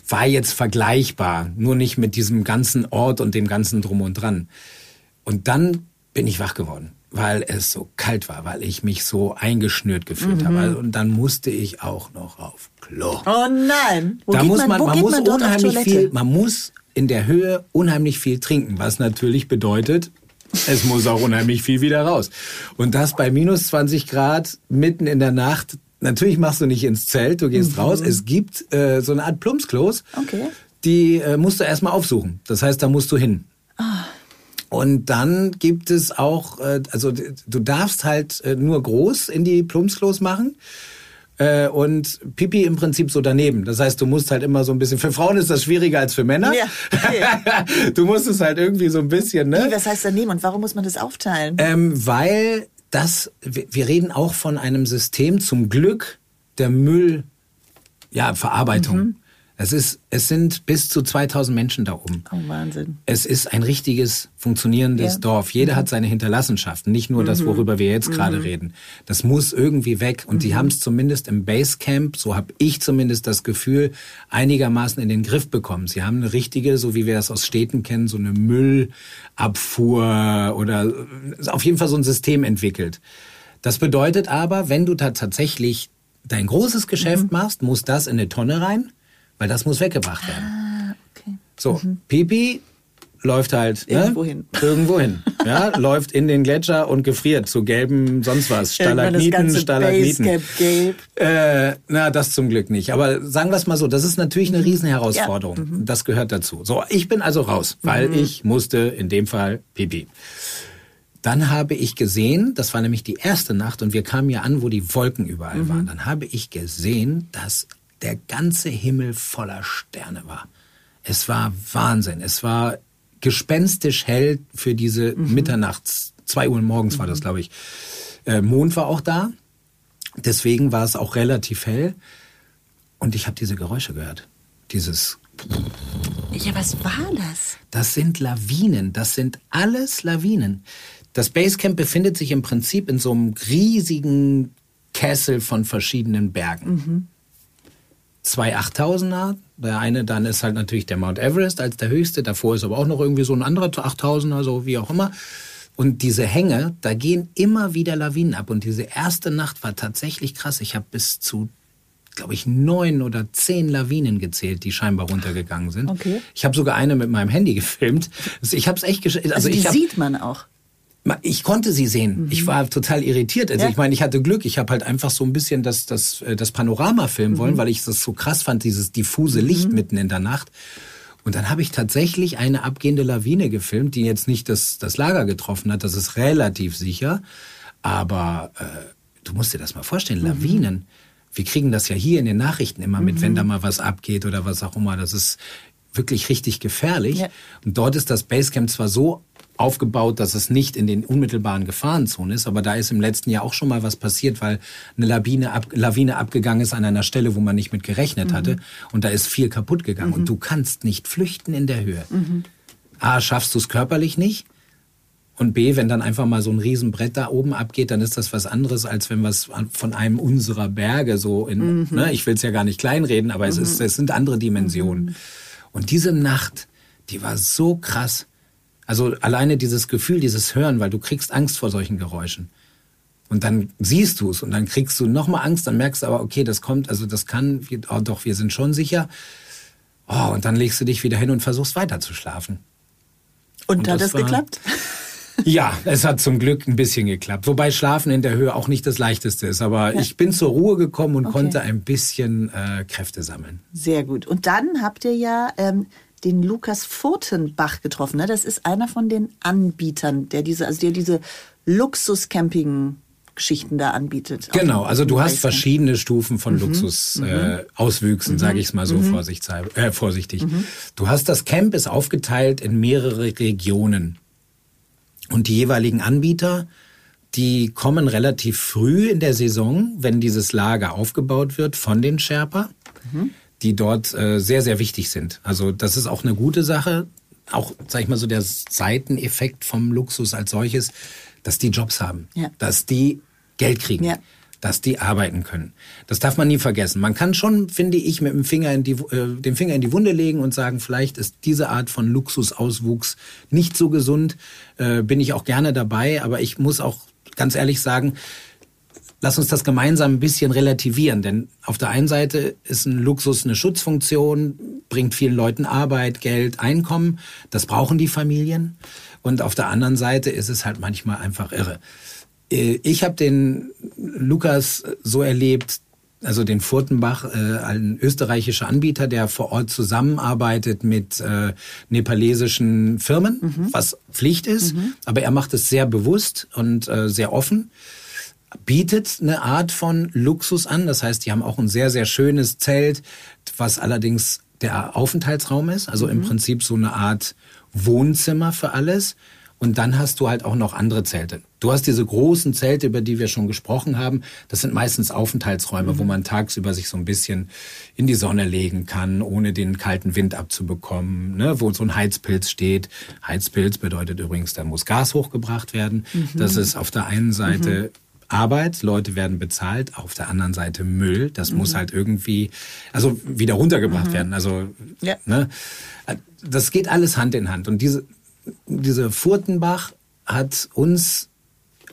B: war jetzt vergleichbar, nur nicht mit diesem ganzen Ort und dem ganzen Drum und Dran. Und dann bin ich wach geworden. weil es so kalt war, weil ich mich so eingeschnürt gefühlt
A: Mhm.
B: habe. Und dann musste ich auch noch auf Klo.
A: Oh nein. Wo
B: da muss
A: man,
B: man, man muss
A: man
B: unheimlich viel, man muss in der Höhe unheimlich viel trinken, was natürlich bedeutet, es muss auch unheimlich viel wieder raus. Und das bei minus 20 Grad mitten in der Nacht. Natürlich machst du nicht ins Zelt, du gehst raus. Es gibt äh, so eine Art Plumpsklos.
A: Okay.
B: Die äh, musst du erstmal aufsuchen. Das heißt, da musst du hin. Und dann gibt es auch, äh, also du darfst halt äh, nur groß in die Plumpsklos machen äh, und Pipi im Prinzip so daneben. Das heißt, du musst halt immer so ein bisschen, für Frauen ist das schwieriger als für Männer.
A: Ja, okay.
B: du musst es halt irgendwie so ein bisschen,
A: Wie,
B: ne?
A: was heißt daneben und warum muss man das aufteilen?
B: Ähm, weil das, wir wir reden auch von einem System zum Glück der Müll, ja, Verarbeitung.
A: Mhm.
B: Es ist, es sind bis zu 2000 Menschen da oben.
A: Oh, Wahnsinn.
B: Es ist ein richtiges funktionierendes
A: Ja. Mhm.
B: Dorf. Jeder hat seine Hinterlassenschaften, nicht nur das, worüber wir jetzt gerade reden. Das muss irgendwie weg. Und
A: Mhm.
B: die haben es zumindest im Basecamp, so habe ich zumindest das Gefühl, einigermaßen in den Griff bekommen. Sie haben eine richtige, so wie wir das aus Städten kennen, so eine Müllabfuhr oder äh, auf jeden Fall so ein System entwickelt. Das bedeutet aber, wenn du da tatsächlich dein großes Geschäft
A: Mhm.
B: machst, muss das in eine Tonne rein, weil das muss weggebracht werden.
A: Ah, okay.
B: So, Pipi läuft halt ne?
A: Irgendwo hin.
B: Irgendwo hin. Ja, läuft in den Gletscher und gefriert zu gelben sonst was. Stalagniten, Stalagniten. Äh, na, das zum Glück nicht. Aber sagen wir es mal so, das ist natürlich
A: Mhm.
B: eine Riesenherausforderung. Das gehört dazu. So, ich bin also raus, weil
A: Mhm.
B: ich musste in dem Fall Pipi. Dann habe ich gesehen, das war nämlich die erste Nacht und wir kamen ja an, wo die Wolken überall waren. Dann habe ich gesehen, dass der ganze Himmel voller Sterne war. Es war Wahnsinn. Es war gespenstisch hell für diese Mitternachts, zwei Uhr morgens war das, glaube ich. Äh, Mond war auch da. Deswegen war es auch relativ hell. Und ich habe diese Geräusche gehört. Dieses
A: Ja, was war das?
B: das sind Lawinen. Das sind alles Lawinen. Das Basecamp befindet sich im Prinzip in so einem riesigen Kessel von verschiedenen Bergen. Zwei 8000er. Der eine dann ist halt natürlich der Mount Everest als der höchste. Davor ist aber auch noch irgendwie so ein anderer 8000er, so wie auch immer. Und diese Hänge, da gehen immer wieder Lawinen ab. Und diese erste Nacht war tatsächlich krass. Ich habe bis zu, glaube ich, neun oder zehn Lawinen gezählt, die scheinbar runtergegangen sind.
A: Okay.
B: Ich habe sogar eine mit meinem Handy gefilmt. Also ich habe es echt geschafft.
A: Also, die
B: ich hab,
A: sieht man auch.
B: Ich konnte sie sehen. Ich war total irritiert. Also
A: Ja.
B: ich meine, ich hatte Glück. Ich habe halt einfach so ein bisschen das, das, äh, das Panorama filmen wollen, weil ich das so krass fand, dieses diffuse Licht mitten in der Nacht. Und dann habe ich tatsächlich eine abgehende Lawine gefilmt, die jetzt nicht das, das Lager getroffen hat. Das ist relativ sicher. Aber äh, du musst dir das mal vorstellen, Lawinen. Wir kriegen das ja hier in den Nachrichten immer mit, wenn da mal was abgeht oder was auch immer. Das ist wirklich richtig gefährlich.
A: Ja.
B: Und dort ist das Basecamp zwar so aufgebaut, dass es nicht in den unmittelbaren Gefahrenzonen ist, aber da ist im letzten Jahr auch schon mal was passiert, weil eine Lawine, ab, Lawine abgegangen ist an einer Stelle, wo man nicht mit gerechnet hatte. Und da ist viel kaputt gegangen. Und du kannst nicht flüchten in der Höhe. A, schaffst du es körperlich nicht. Und B, wenn dann einfach mal so ein Riesenbrett da oben abgeht, dann ist das was anderes, als wenn was von einem unserer Berge so in, ne, ich will es ja gar nicht kleinreden, aber es, ist, es sind andere Dimensionen. Und diese Nacht, die war so krass. Also alleine dieses Gefühl, dieses Hören, weil du kriegst Angst vor solchen Geräuschen. Und dann siehst du es und dann kriegst du nochmal Angst, dann merkst du aber, okay, das kommt, also das kann, oh, doch, wir sind schon sicher. Oh, und dann legst du dich wieder hin und versuchst weiter zu schlafen.
A: Und,
B: Und
A: hat
B: das
A: das geklappt?
B: Ja, es hat zum Glück ein bisschen geklappt. Wobei Schlafen in der Höhe auch nicht das Leichteste ist. Aber ich bin zur Ruhe gekommen und
A: Okay.
B: konnte ein bisschen äh, Kräfte sammeln.
A: Sehr gut. Und dann habt ihr ja ähm, den Lukas Furtenbach getroffen. Ne? Das ist einer von den Anbietern, der diese, also der diese Luxus-Camping-Geschichten da anbietet.
B: Genau, also du hast
A: Basecamp.
B: verschiedene Stufen von Luxus äh, Auswüchsen, sage ich es mal so vorsichtshalber- äh, vorsichtig. Du hast das Camp ist aufgeteilt in mehrere Regionen und die jeweiligen Anbieter, die kommen relativ früh in der Saison, wenn dieses Lager aufgebaut wird von den Sherpa, die dort äh, sehr sehr wichtig sind. Also das ist auch eine gute Sache. Auch sag ich mal so der Seiteneffekt vom Luxus als solches, dass die Jobs haben,
A: Ja.
B: dass die Geld kriegen.
A: Ja.
B: dass die arbeiten können. Das darf man nie vergessen. Man kann schon, finde ich, mit dem Finger in die, äh, den Finger in die Wunde legen und sagen, vielleicht ist diese Art von Luxusauswuchs nicht so gesund. Äh, bin ich auch gerne dabei, aber ich muss auch ganz ehrlich sagen, lass uns das gemeinsam ein bisschen relativieren. Denn auf der einen Seite ist ein Luxus eine Schutzfunktion, bringt vielen Leuten Arbeit, Geld, Einkommen. Das brauchen die Familien. Und auf der anderen Seite ist es halt manchmal einfach irre. Äh, ich habe den Lukas so erlebt, also den Furtenbach, äh, ein österreichischer Anbieter, der vor Ort zusammenarbeitet mit äh, nepalesischen Firmen, mhm. was Pflicht ist, mhm. aber er macht es sehr bewusst und sehr offen bietet eine Art von Luxus an. Das heißt, die haben auch ein sehr, sehr schönes Zelt, was allerdings der Aufenthaltsraum ist. Also mhm. im Prinzip so eine Art Wohnzimmer für alles. Und dann hast du halt auch noch andere Zelte. Du hast diese großen Zelte, über die wir schon gesprochen haben. Das sind meistens Aufenthaltsräume, mhm. wo man tagsüber sich so ein bisschen in die Sonne legen kann, ohne den kalten Wind abzubekommen. Ne? Wo so ein Heizpilz steht. Heizpilz bedeutet übrigens, da muss Gas hochgebracht werden. Mhm. Das ist auf der einen Seite mhm Arbeit, Leute werden bezahlt, auf der anderen Seite Müll, das mhm. muss halt irgendwie, also wieder runtergebracht mhm. werden. Also, ja. ne, das geht alles Hand in Hand. Und diese, diese Furtenbach hat uns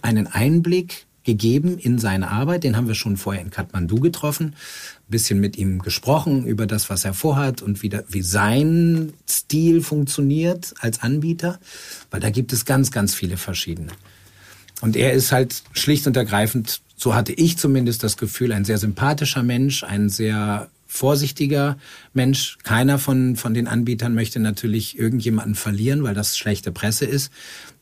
B: einen Einblick gegeben in seine Arbeit. Den haben wir schon vorher in Kathmandu getroffen, ein bisschen mit ihm gesprochen über das, was er vorhat und wie, da, wie sein Stil funktioniert als Anbieter, weil da gibt es ganz, ganz viele verschiedene. Und er ist halt schlicht und ergreifend, so hatte ich zumindest das Gefühl, ein sehr sympathischer Mensch, ein sehr vorsichtiger Mensch. Keiner von, von den Anbietern möchte natürlich irgendjemanden verlieren, weil das schlechte Presse ist.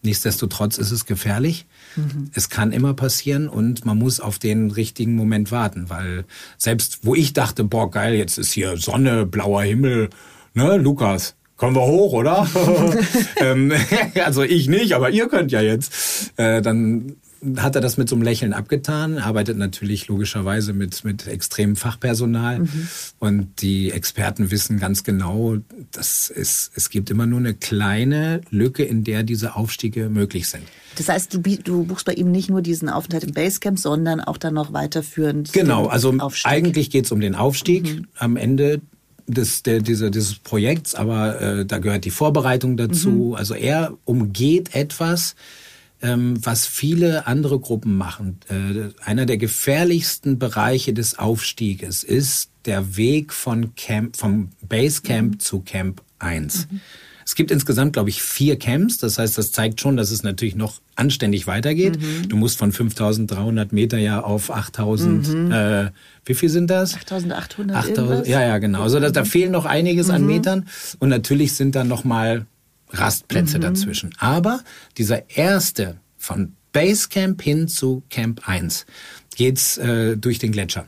B: Nichtsdestotrotz ist es gefährlich. Mhm. Es kann immer passieren und man muss auf den richtigen Moment warten, weil selbst wo ich dachte, boah, geil, jetzt ist hier Sonne, blauer Himmel, ne, Lukas, kommen wir hoch, oder? ähm, also ich nicht, aber ihr könnt ja jetzt. Äh, dann hat er das mit so einem Lächeln abgetan, arbeitet natürlich logischerweise mit, mit extremem Fachpersonal. Mhm. Und die Experten wissen ganz genau, dass es, es gibt immer nur eine kleine Lücke, in der diese Aufstiege möglich sind.
A: Das heißt, du, du buchst bei ihm nicht nur diesen Aufenthalt im Basecamp, sondern auch dann noch weiterführend.
B: Genau, also Aufstieg. eigentlich geht es um den Aufstieg. Mhm. Am Ende des, der, dieser, dieses Projekts, aber äh, da gehört die Vorbereitung dazu. Mhm. Also er umgeht etwas, ähm, was viele andere Gruppen machen. Äh, einer der gefährlichsten Bereiche des Aufstieges ist der Weg von Camp, vom Basecamp mhm. zu Camp 1. Mhm. Es gibt insgesamt, glaube ich, vier Camps. Das heißt, das zeigt schon, dass es natürlich noch anständig weitergeht. Mhm. Du musst von 5300 Meter ja auf 8000, mhm. äh, wie viel sind das?
A: 8800. 8000,
B: ja, ja, genau. Also da, da fehlen noch einiges an mhm. Metern. Und natürlich sind dann noch mal Rastplätze mhm. dazwischen. Aber dieser erste von Basecamp hin zu Camp 1 geht's äh, durch den Gletscher.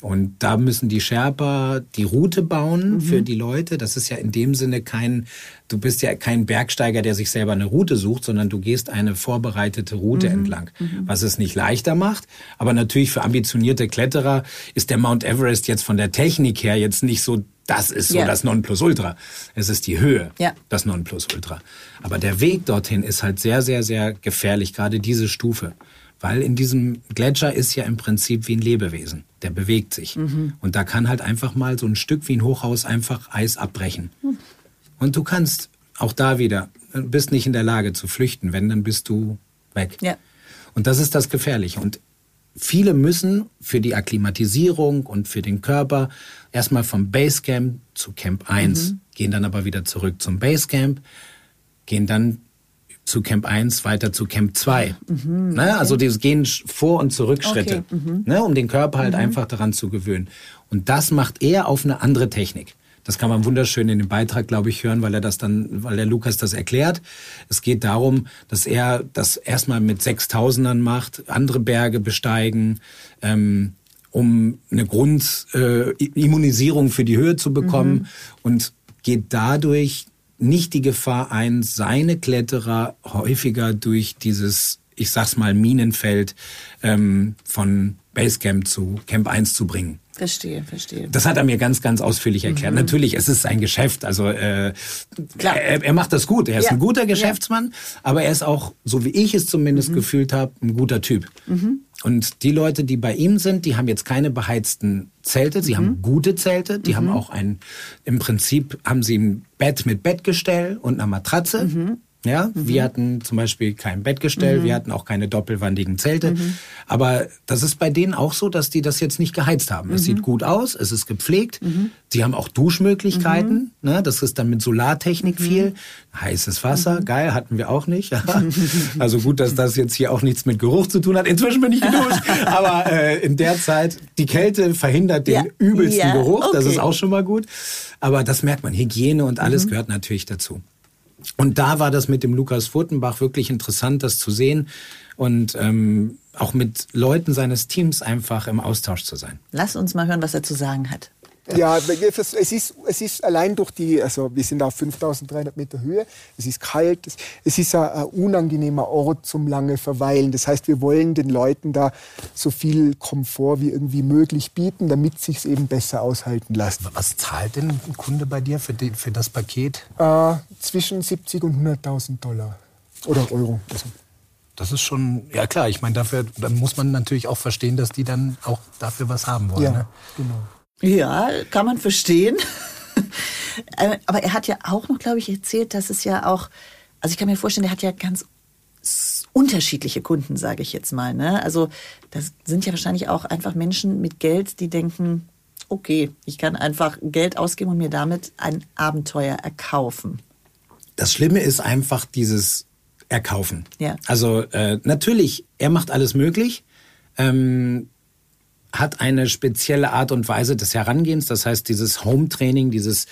B: Und da müssen die Sherpa die Route bauen mhm. für die Leute. Das ist ja in dem Sinne kein, du bist ja kein Bergsteiger, der sich selber eine Route sucht, sondern du gehst eine vorbereitete Route mhm. entlang, mhm. was es nicht leichter macht. Aber natürlich für ambitionierte Kletterer ist der Mount Everest jetzt von der Technik her jetzt nicht so das ist so yeah. das Nonplusultra. Es ist die Höhe, ja. das Nonplusultra. Aber der Weg dorthin ist halt sehr, sehr, sehr gefährlich, gerade diese Stufe. Weil in diesem Gletscher ist ja im Prinzip wie ein Lebewesen. Der bewegt sich. Mhm. Und da kann halt einfach mal so ein Stück wie ein Hochhaus einfach Eis abbrechen. Mhm. Und du kannst auch da wieder, bist nicht in der Lage zu flüchten. Wenn, dann bist du weg. Ja. Und das ist das Gefährliche. Und viele müssen für die Akklimatisierung und für den Körper erstmal vom Basecamp zu Camp 1, mhm. gehen dann aber wieder zurück zum Basecamp, gehen dann zu Camp 1 weiter zu Camp 2. Mhm, ne? Also die gehen Vor- und Zurückschritte, okay, mhm. ne? um den Körper halt mhm. einfach daran zu gewöhnen. Und das macht er auf eine andere Technik. Das kann man wunderschön in dem Beitrag, glaube ich, hören, weil er das dann, weil der Lukas das erklärt. Es geht darum, dass er das erstmal mit Sechstausendern macht, andere Berge besteigen, ähm, um eine Grundimmunisierung äh, für die Höhe zu bekommen mhm. und geht dadurch nicht die Gefahr ein, seine Kletterer häufiger durch dieses, ich sag's mal, Minenfeld ähm, von Basecamp zu Camp 1 zu bringen.
A: Verstehe, verstehe.
B: Das hat er mir ganz, ganz ausführlich erklärt. Mhm. Natürlich, es ist sein Geschäft. Also äh, Klar. Er, er macht das gut. Er ist ja. ein guter Geschäftsmann, ja. aber er ist auch, so wie ich es zumindest mhm. gefühlt habe, ein guter Typ. Mhm. Und die Leute, die bei ihm sind, die haben jetzt keine beheizten Zelte, sie mhm. haben gute Zelte, die mhm. haben auch ein, im Prinzip haben sie ein Bett mit Bettgestell und einer Matratze. Mhm. Ja, mhm. wir hatten zum Beispiel kein Bettgestell, mhm. wir hatten auch keine doppelwandigen Zelte. Mhm. Aber das ist bei denen auch so, dass die das jetzt nicht geheizt haben. Es mhm. sieht gut aus, es ist gepflegt. Mhm. Sie haben auch Duschmöglichkeiten. Mhm. Ne, das ist dann mit Solartechnik viel. Heißes Wasser, geil, hatten wir auch nicht. also gut, dass das jetzt hier auch nichts mit Geruch zu tun hat. Inzwischen bin ich geduscht. Aber äh, in der Zeit, die Kälte verhindert den ja. übelsten ja. Geruch. Okay. Das ist auch schon mal gut. Aber das merkt man. Hygiene und alles gehört natürlich dazu. Und da war das mit dem Lukas Furtenbach wirklich interessant, das zu sehen und ähm, auch mit Leuten seines Teams einfach im Austausch zu sein.
A: Lass uns mal hören, was er zu sagen hat.
F: Ja, es ist, es ist allein durch die, also wir sind auf 5300 Meter Höhe, es ist kalt, es ist ein, ein, unangenehmer Ort zum lange Verweilen. Das heißt, wir wollen den Leuten da so viel Komfort wie irgendwie möglich bieten, damit sich eben besser aushalten lässt.
B: Was zahlt denn ein Kunde bei dir für, die, für das Paket?
F: Äh, zwischen 70 und 100.000 Dollar oder Euro. Also.
B: Das ist schon, ja klar, ich meine, dafür muss man natürlich auch verstehen, dass die dann auch dafür was haben wollen.
F: Ja,
B: ne?
F: genau.
A: Ja, kann man verstehen. Äh, aber er hat ja auch noch, glaube ich, erzählt, dass es ja auch, also ich kann mir vorstellen, er hat ja ganz unterschiedliche Kunden, sage ich jetzt mal. Ne? Also das sind ja wahrscheinlich auch einfach Menschen mit Geld, die denken, okay, ich kann einfach Geld ausgeben und mir damit ein Abenteuer erkaufen.
B: Das Schlimme ist einfach dieses Erkaufen.
A: Ja.
B: Also äh, natürlich, er macht alles möglich. Ähm, hat eine spezielle Art und Weise des Herangehens. Das heißt, dieses Home-Training, dieses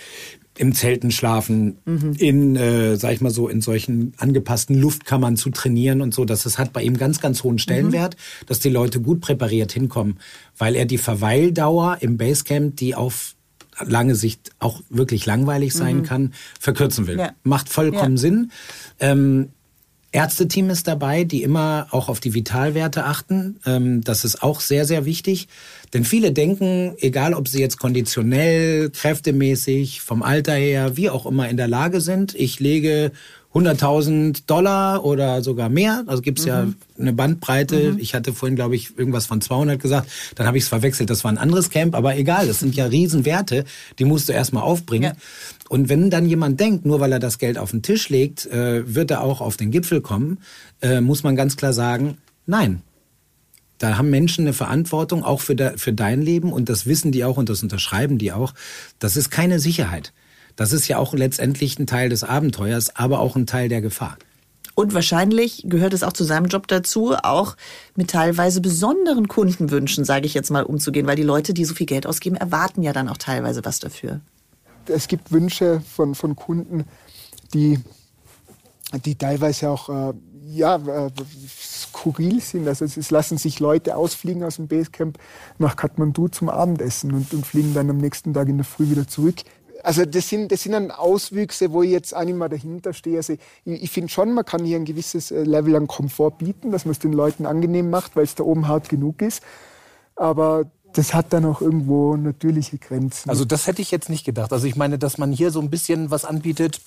B: im Zelten schlafen, mhm. in, äh, sag ich mal so, in solchen angepassten Luftkammern zu trainieren und so, dass das hat bei ihm ganz, ganz hohen Stellenwert, mhm. dass die Leute gut präpariert hinkommen, weil er die Verweildauer im Basecamp, die auf lange Sicht auch wirklich langweilig sein mhm. kann, verkürzen will. Ja. Macht vollkommen ja. Sinn. Ähm, Ärzteteam ist dabei, die immer auch auf die Vitalwerte achten. Ähm, das ist auch sehr, sehr wichtig. Denn viele denken, egal ob sie jetzt konditionell, kräftemäßig, vom Alter her, wie auch immer in der Lage sind, ich lege 100.000 Dollar oder sogar mehr. Also gibt's mhm. ja eine Bandbreite. Mhm. Ich hatte vorhin, glaube ich, irgendwas von 200 gesagt. Dann habe ich es verwechselt. Das war ein anderes Camp. Aber egal, das sind ja Riesenwerte. Die musst du erstmal aufbringen. Ja. Und wenn dann jemand denkt, nur weil er das Geld auf den Tisch legt, äh, wird er auch auf den Gipfel kommen, äh, muss man ganz klar sagen, nein. Da haben Menschen eine Verantwortung, auch für, de, für dein Leben. Und das wissen die auch und das unterschreiben die auch. Das ist keine Sicherheit. Das ist ja auch letztendlich ein Teil des Abenteuers, aber auch ein Teil der Gefahr.
A: Und wahrscheinlich gehört es auch zu seinem Job dazu, auch mit teilweise besonderen Kundenwünschen, sage ich jetzt mal, umzugehen, weil die Leute, die so viel Geld ausgeben, erwarten ja dann auch teilweise was dafür.
F: Es gibt Wünsche von, von Kunden, die, die teilweise auch äh, ja, äh, skurril sind. Also es lassen sich Leute ausfliegen aus dem Basecamp nach Kathmandu zum Abendessen und, und fliegen dann am nächsten Tag in der Früh wieder zurück. Also das sind, das sind dann Auswüchse, wo ich jetzt auch nicht mehr dahinter stehe. Also ich, ich finde schon, man kann hier ein gewisses äh, Level an Komfort bieten, dass man es den Leuten angenehm macht, weil es da oben hart genug ist. Aber das hat dann auch irgendwo natürliche Grenzen.
B: Also das hätte ich jetzt nicht gedacht. Also ich meine, dass man hier so ein bisschen was anbietet,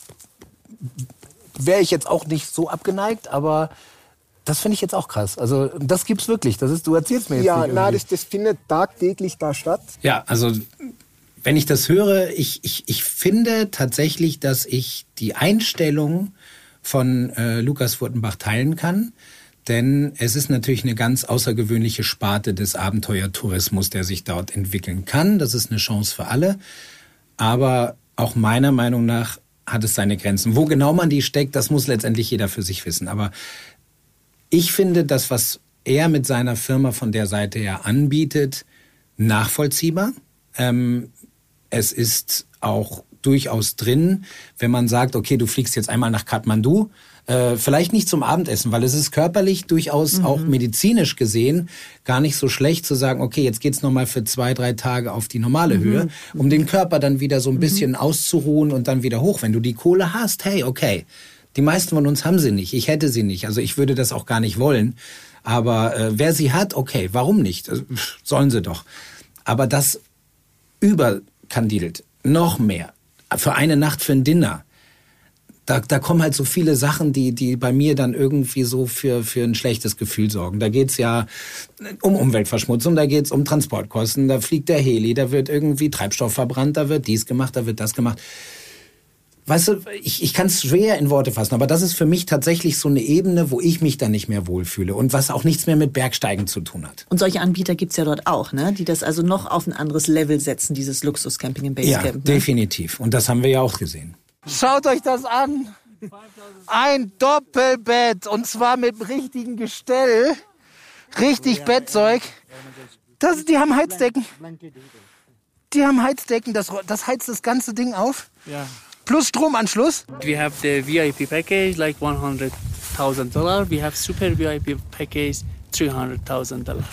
B: wäre ich jetzt auch nicht so abgeneigt, aber das finde ich jetzt auch krass. Also das gibt's wirklich. Das ist, du erzählst mir jetzt
F: ja,
B: nicht.
F: Ja, das, das findet tagtäglich da statt.
B: Ja, also wenn ich das höre, ich, ich, ich finde tatsächlich, dass ich die Einstellung von äh, Lukas Furtenbach teilen kann. Denn es ist natürlich eine ganz außergewöhnliche Sparte des Abenteuertourismus, der sich dort entwickeln kann. Das ist eine Chance für alle. Aber auch meiner Meinung nach hat es seine Grenzen. Wo genau man die steckt, das muss letztendlich jeder für sich wissen. Aber ich finde das, was er mit seiner Firma von der Seite her anbietet, nachvollziehbar. Ähm, es ist auch durchaus drin, wenn man sagt, okay, du fliegst jetzt einmal nach Kathmandu, äh, vielleicht nicht zum Abendessen, weil es ist körperlich durchaus mhm. auch medizinisch gesehen gar nicht so schlecht zu sagen, okay, jetzt geht's noch mal für zwei, drei Tage auf die normale mhm. Höhe, um den Körper dann wieder so ein mhm. bisschen auszuruhen und dann wieder hoch. Wenn du die Kohle hast, hey, okay. Die meisten von uns haben sie nicht. Ich hätte sie nicht. Also ich würde das auch gar nicht wollen. Aber äh, wer sie hat, okay, warum nicht? Also, sollen sie doch. Aber das über kandidelt. Noch mehr. Für eine Nacht für ein Dinner. Da, da kommen halt so viele Sachen, die, die bei mir dann irgendwie so für, für ein schlechtes Gefühl sorgen. Da geht's ja um Umweltverschmutzung, da geht's um Transportkosten, da fliegt der Heli, da wird irgendwie Treibstoff verbrannt, da wird dies gemacht, da wird das gemacht. Weißt du, ich, ich kann es schwer in Worte fassen, aber das ist für mich tatsächlich so eine Ebene, wo ich mich dann nicht mehr wohlfühle und was auch nichts mehr mit Bergsteigen zu tun hat.
A: Und solche Anbieter gibt's ja dort auch, ne? die das also noch auf ein anderes Level setzen, dieses Luxuscamping im
B: Ja,
A: Basecamp. ne?
B: definitiv. Und das haben wir ja auch gesehen.
H: Schaut euch das an. Ein Doppelbett und zwar mit dem richtigen Gestell. Richtig Bettzeug. Das, die haben Heizdecken. Die haben Heizdecken, das, das heizt das ganze Ding auf. Plus Stromanschluss.
J: We have the VIP package like $100,000. dollar. We have super VIP package $300,000.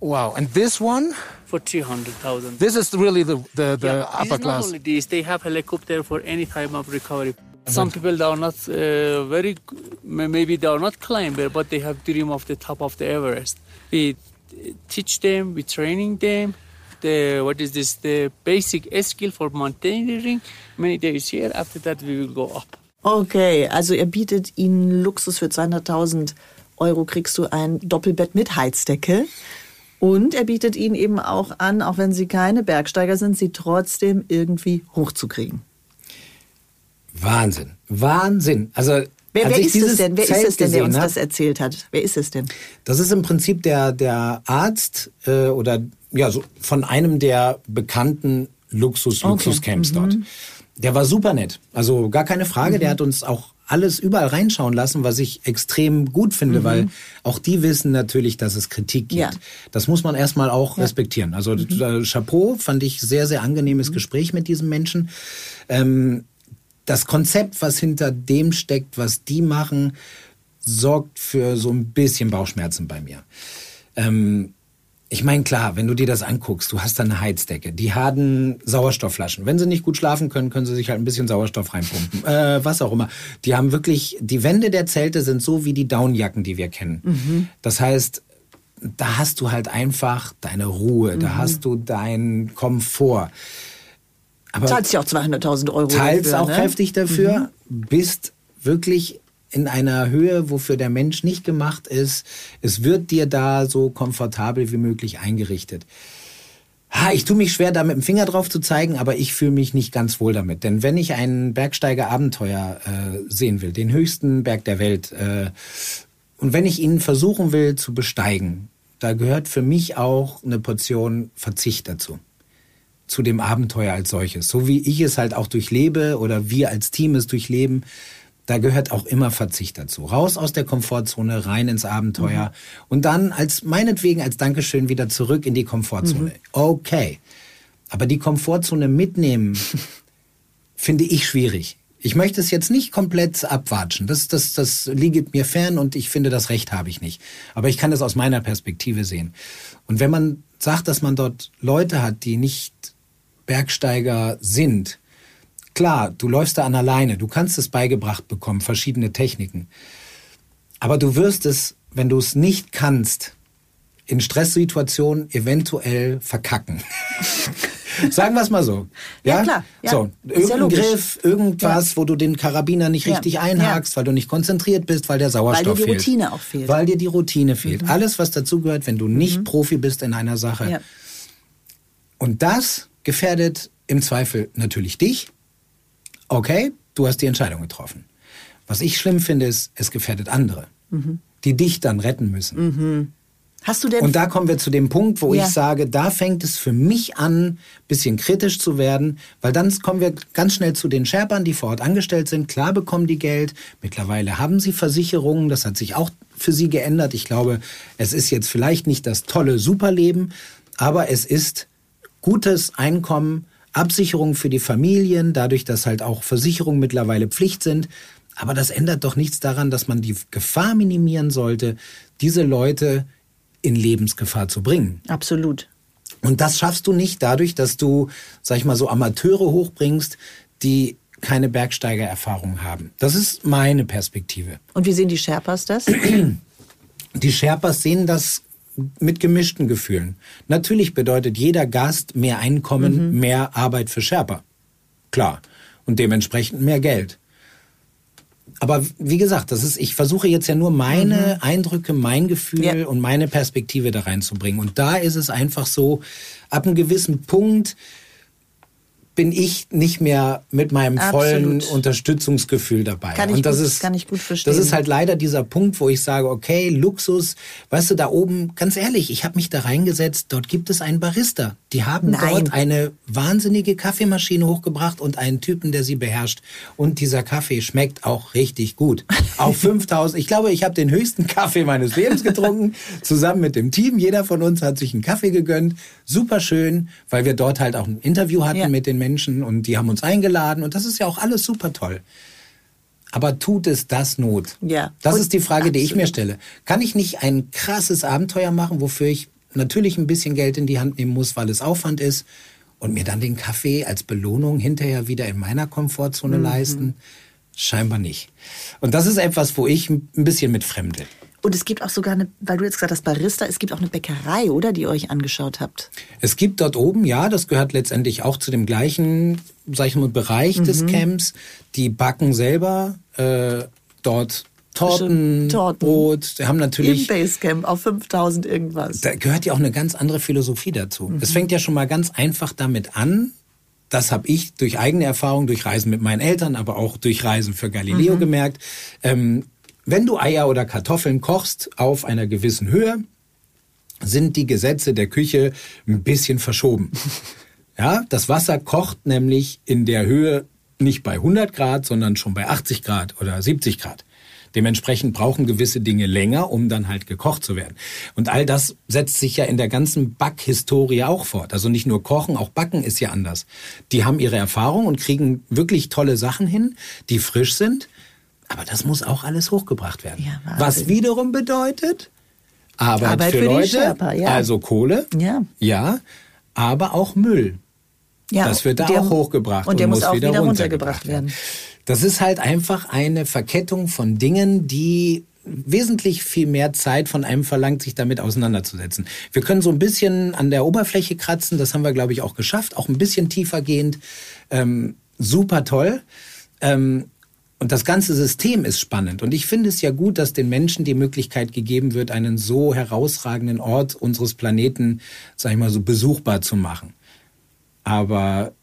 H: Wow, and this one?
J: For 300000
H: This is really the, the, the
J: Yeah,
H: upper
J: this is not
H: class.
J: only this, they have helicopter for any type of recovery. Some people they are not uh, very, maybe they are not climber, but they have dream of the top of the Everest. We teach them, we training them. The what is this? The basic skill for mountaineering. Many days here. After that, we will go up.
A: Okay, also er bietet Ihnen Luxus für 200.000 Euro kriegst du ein Doppelbett mit Heizdecke. Und er bietet Ihnen eben auch an, auch wenn Sie keine Bergsteiger sind, Sie trotzdem irgendwie hochzukriegen.
B: Wahnsinn. Wahnsinn. Also,
A: Wer, wer ist es denn? Wer ist
B: Zelt
A: es denn, der uns
B: hab,
A: das erzählt hat? Wer ist es denn?
B: Das ist im Prinzip der, der Arzt äh, oder ja, so von einem der bekannten Luxus,
A: Okay.
B: Luxuscamps
A: Mhm.
B: dort. Der war super nett. Also gar keine Frage.
A: Mhm.
B: Der hat uns auch alles überall reinschauen lassen, was ich extrem gut finde,
A: Mhm.
B: weil auch die wissen natürlich, dass es Kritik gibt.
A: Ja.
B: Das muss man erstmal auch respektieren. Also
A: Mhm.
B: äh, Chapeau, fand ich sehr, sehr angenehmes Gespräch mit diesem Menschen. Ähm, das Konzept, was hinter dem steckt, was die machen, sorgt für so ein bisschen Bauchschmerzen bei mir. Ähm, ich meine, klar, wenn du dir das anguckst, du hast da eine Heizdecke, die haben Sauerstoffflaschen. Wenn sie nicht gut schlafen können, können sie sich halt ein bisschen Sauerstoff reinpumpen. äh, was auch immer. Die haben wirklich, die Wände der Zelte sind so wie die Downjacken, die wir kennen.
A: Mhm.
B: Das heißt, da hast du halt einfach deine Ruhe, da
A: Mhm.
B: hast du deinen Komfort. Aber
A: Zahlst ja auch 200.000 Euro
B: teils
A: dafür,
B: auch
A: ne?
B: kräftig dafür, bist wirklich in einer Höhe, wofür der Mensch nicht gemacht ist. Es wird dir da so komfortabel wie möglich eingerichtet. Ha, ich tue mich schwer, da mit dem Finger drauf zu zeigen, aber ich fühle mich nicht ganz wohl damit. Denn wenn ich ein Bergsteiger-Abenteuer äh, sehen will, den höchsten Berg der Welt, äh, und wenn ich ihn versuchen will zu besteigen, da gehört für mich auch eine Portion Verzicht dazu zu dem Abenteuer als solches. So wie ich es halt auch durchlebe oder wir als Team es durchleben, da gehört auch immer Verzicht dazu. Raus aus der Komfortzone, rein ins Abenteuer und dann als meinetwegen als Dankeschön wieder zurück in die Komfortzone. Okay. Aber die Komfortzone mitnehmen, finde ich schwierig. Ich möchte es jetzt nicht komplett abwatschen. Das, das, das liegt mir fern und ich finde, das Recht habe ich nicht. Aber ich kann es aus meiner Perspektive sehen. Und wenn man sagt, dass man dort Leute hat, die nicht Bergsteiger sind, klar, du läufst da an alleine, du kannst es beigebracht bekommen, verschiedene Techniken. Aber du wirst es, wenn du es nicht kannst, in Stresssituationen eventuell verkacken. Sagen wir es mal so.
A: Ja, klar, ja.
B: So,
A: ja
B: irgendein
A: logisch.
B: Griff, irgendwas, wo du den Karabiner nicht
A: Ja,
B: richtig einhakst, weil du nicht konzentriert bist, weil der Sauerstoff
A: Weil dir die
B: fehlt.
A: Routine auch fehlt. Mhm.
B: Weil dir die Routine fehlt. Alles, was dazugehört, wenn du nicht Profi bist in einer Sache.
A: Ja.
B: Und das gefährdet im Zweifel natürlich dich. Okay, du hast die Entscheidung getroffen. Was ich schlimm finde, ist, es gefährdet andere, die dich dann retten müssen.
A: Mhm. Hast du denn
B: Und da kommen wir zu dem Punkt, wo
A: Ja.
B: ich sage, da fängt es für mich an, bisschen kritisch zu werden, weil dann kommen wir ganz schnell zu den Sherpern, die vor Ort angestellt sind. Klar bekommen die Geld. Mittlerweile haben sie Versicherungen. Das hat sich auch für sie geändert. Ich glaube, es ist jetzt vielleicht nicht das tolle Superleben, aber es ist gutes Einkommen, Absicherung für die Familien, dadurch, dass halt auch Versicherungen mittlerweile Pflicht sind. Aber das ändert doch nichts daran, dass man die Gefahr minimieren sollte, diese Leute in Lebensgefahr zu bringen.
A: Absolut.
B: Und das schaffst du nicht dadurch, dass du, sag ich mal, so Amateure hochbringst, die keine Bergsteigererfahrung haben. Das ist meine Perspektive.
A: Und wie sehen die Sherpas das?
B: Die Sherpas sehen das mit gemischten Gefühlen. Natürlich bedeutet jeder Gast mehr Einkommen, mehr Arbeit für Sherpa. Klar. Und dementsprechend mehr Geld. aber wie gesagt, das ist, ich versuche jetzt ja nur meine
A: Mhm.
B: Eindrücke, mein Gefühl
A: Ja.
B: und meine Perspektive da reinzubringen. Und da ist es einfach so, ab einem gewissen Punkt bin ich nicht mehr mit meinem vollen
A: Absolut.
B: Unterstützungsgefühl dabei.
A: Kann ich
B: und das
A: gut-
B: ist,
A: kann ich gut verstehen.
B: Das ist halt leider dieser Punkt, wo ich sage, okay, Luxus, weißt du, da oben, ganz ehrlich, ich habe mich da reingesetzt, dort gibt es einen Barista. Die haben
A: Nein.
B: dort eine wahnsinnige Kaffeemaschine hochgebracht und einen Typen, der sie beherrscht. Und dieser Kaffee schmeckt auch richtig gut. Auf 5000, ich glaube, ich habe den höchsten Kaffee meines Lebens getrunken, zusammen mit dem Team. Jeder von uns hat sich einen Kaffee gegönnt. Super schön, weil wir dort halt auch ein Interview hatten
A: Ja.
B: mit den Menschen und die haben uns eingeladen und das ist ja auch alles super toll. Aber tut es das Not?
A: Ja.
B: Das
A: Und
B: ist die Frage, die ich mir
A: absolut.
B: stelle. Kann ich nicht ein krasses Abenteuer machen, wofür ich natürlich ein bisschen Geld in die Hand nehmen muss, weil es Aufwand ist und mir dann den Kaffee als Belohnung hinterher wieder in meiner Komfortzone
A: Mhm.
B: leisten? Scheinbar nicht. Und das ist etwas, wo ich ein bisschen mit fremde.
A: Und es gibt auch sogar eine, weil du jetzt gesagt hast, Barista, es gibt auch eine Bäckerei, oder, die ihr euch angeschaut habt.
B: Es gibt dort oben, ja, das gehört letztendlich auch zu dem gleichen, sag ich mal, Bereich des
A: Mhm.
B: Camps. Die backen selber äh, dort Torten,
A: Torten.
B: Brot. Die haben
A: Im
B: natürlich
A: Basecamp auf 5000 irgendwas.
B: da gehört ja auch eine ganz andere Philosophie dazu. Es fängt ja schon mal ganz einfach damit an. Das habe ich durch eigene Erfahrung, durch Reisen mit meinen Eltern, aber auch durch Reisen für Galileo
A: Mhm.
B: gemerkt. Ähm, wenn du Eier oder Kartoffeln kochst auf einer gewissen Höhe, sind die Gesetze der Küche ein bisschen verschoben. Ja, das Wasser kocht nämlich in der Höhe nicht bei 100 Grad, sondern schon bei 80 Grad oder 70 Grad. Dementsprechend brauchen gewisse Dinge länger, um dann halt gekocht zu werden. Und all das setzt sich ja in der ganzen Backhistorie auch fort. Also nicht nur kochen, auch backen ist ja anders. Die haben ihre Erfahrung und kriegen wirklich tolle Sachen hin, die frisch sind. Aber das muss auch alles hochgebracht werden.
A: Ja.
B: Was wiederum bedeutet Arbeit,
A: Arbeit
B: für,
A: für
B: Leute,
A: Sherpa, ja.
B: also Kohle,
A: Ja.
B: ja, aber auch Müll.
A: Ja,
B: das wird da
A: der-
B: auch hochgebracht
A: und der muss auch wieder
B: runtergebracht
A: runtergebracht werden.
B: Das ist halt einfach eine Verkettung von Dingen, die wesentlich viel mehr Zeit von einem verlangt, sich damit auseinanderzusetzen. Wir können so ein bisschen an der Oberfläche kratzen, das haben wir, glaube ich, auch geschafft, auch ein bisschen tiefer gehend. Ähm, super toll. Ähm, und das ganze System ist spannend. Und ich finde es ja gut, dass den Menschen die Möglichkeit gegeben wird, einen so herausragenden Ort unseres Planeten, sag ich mal so, besuchbar zu machen. Aber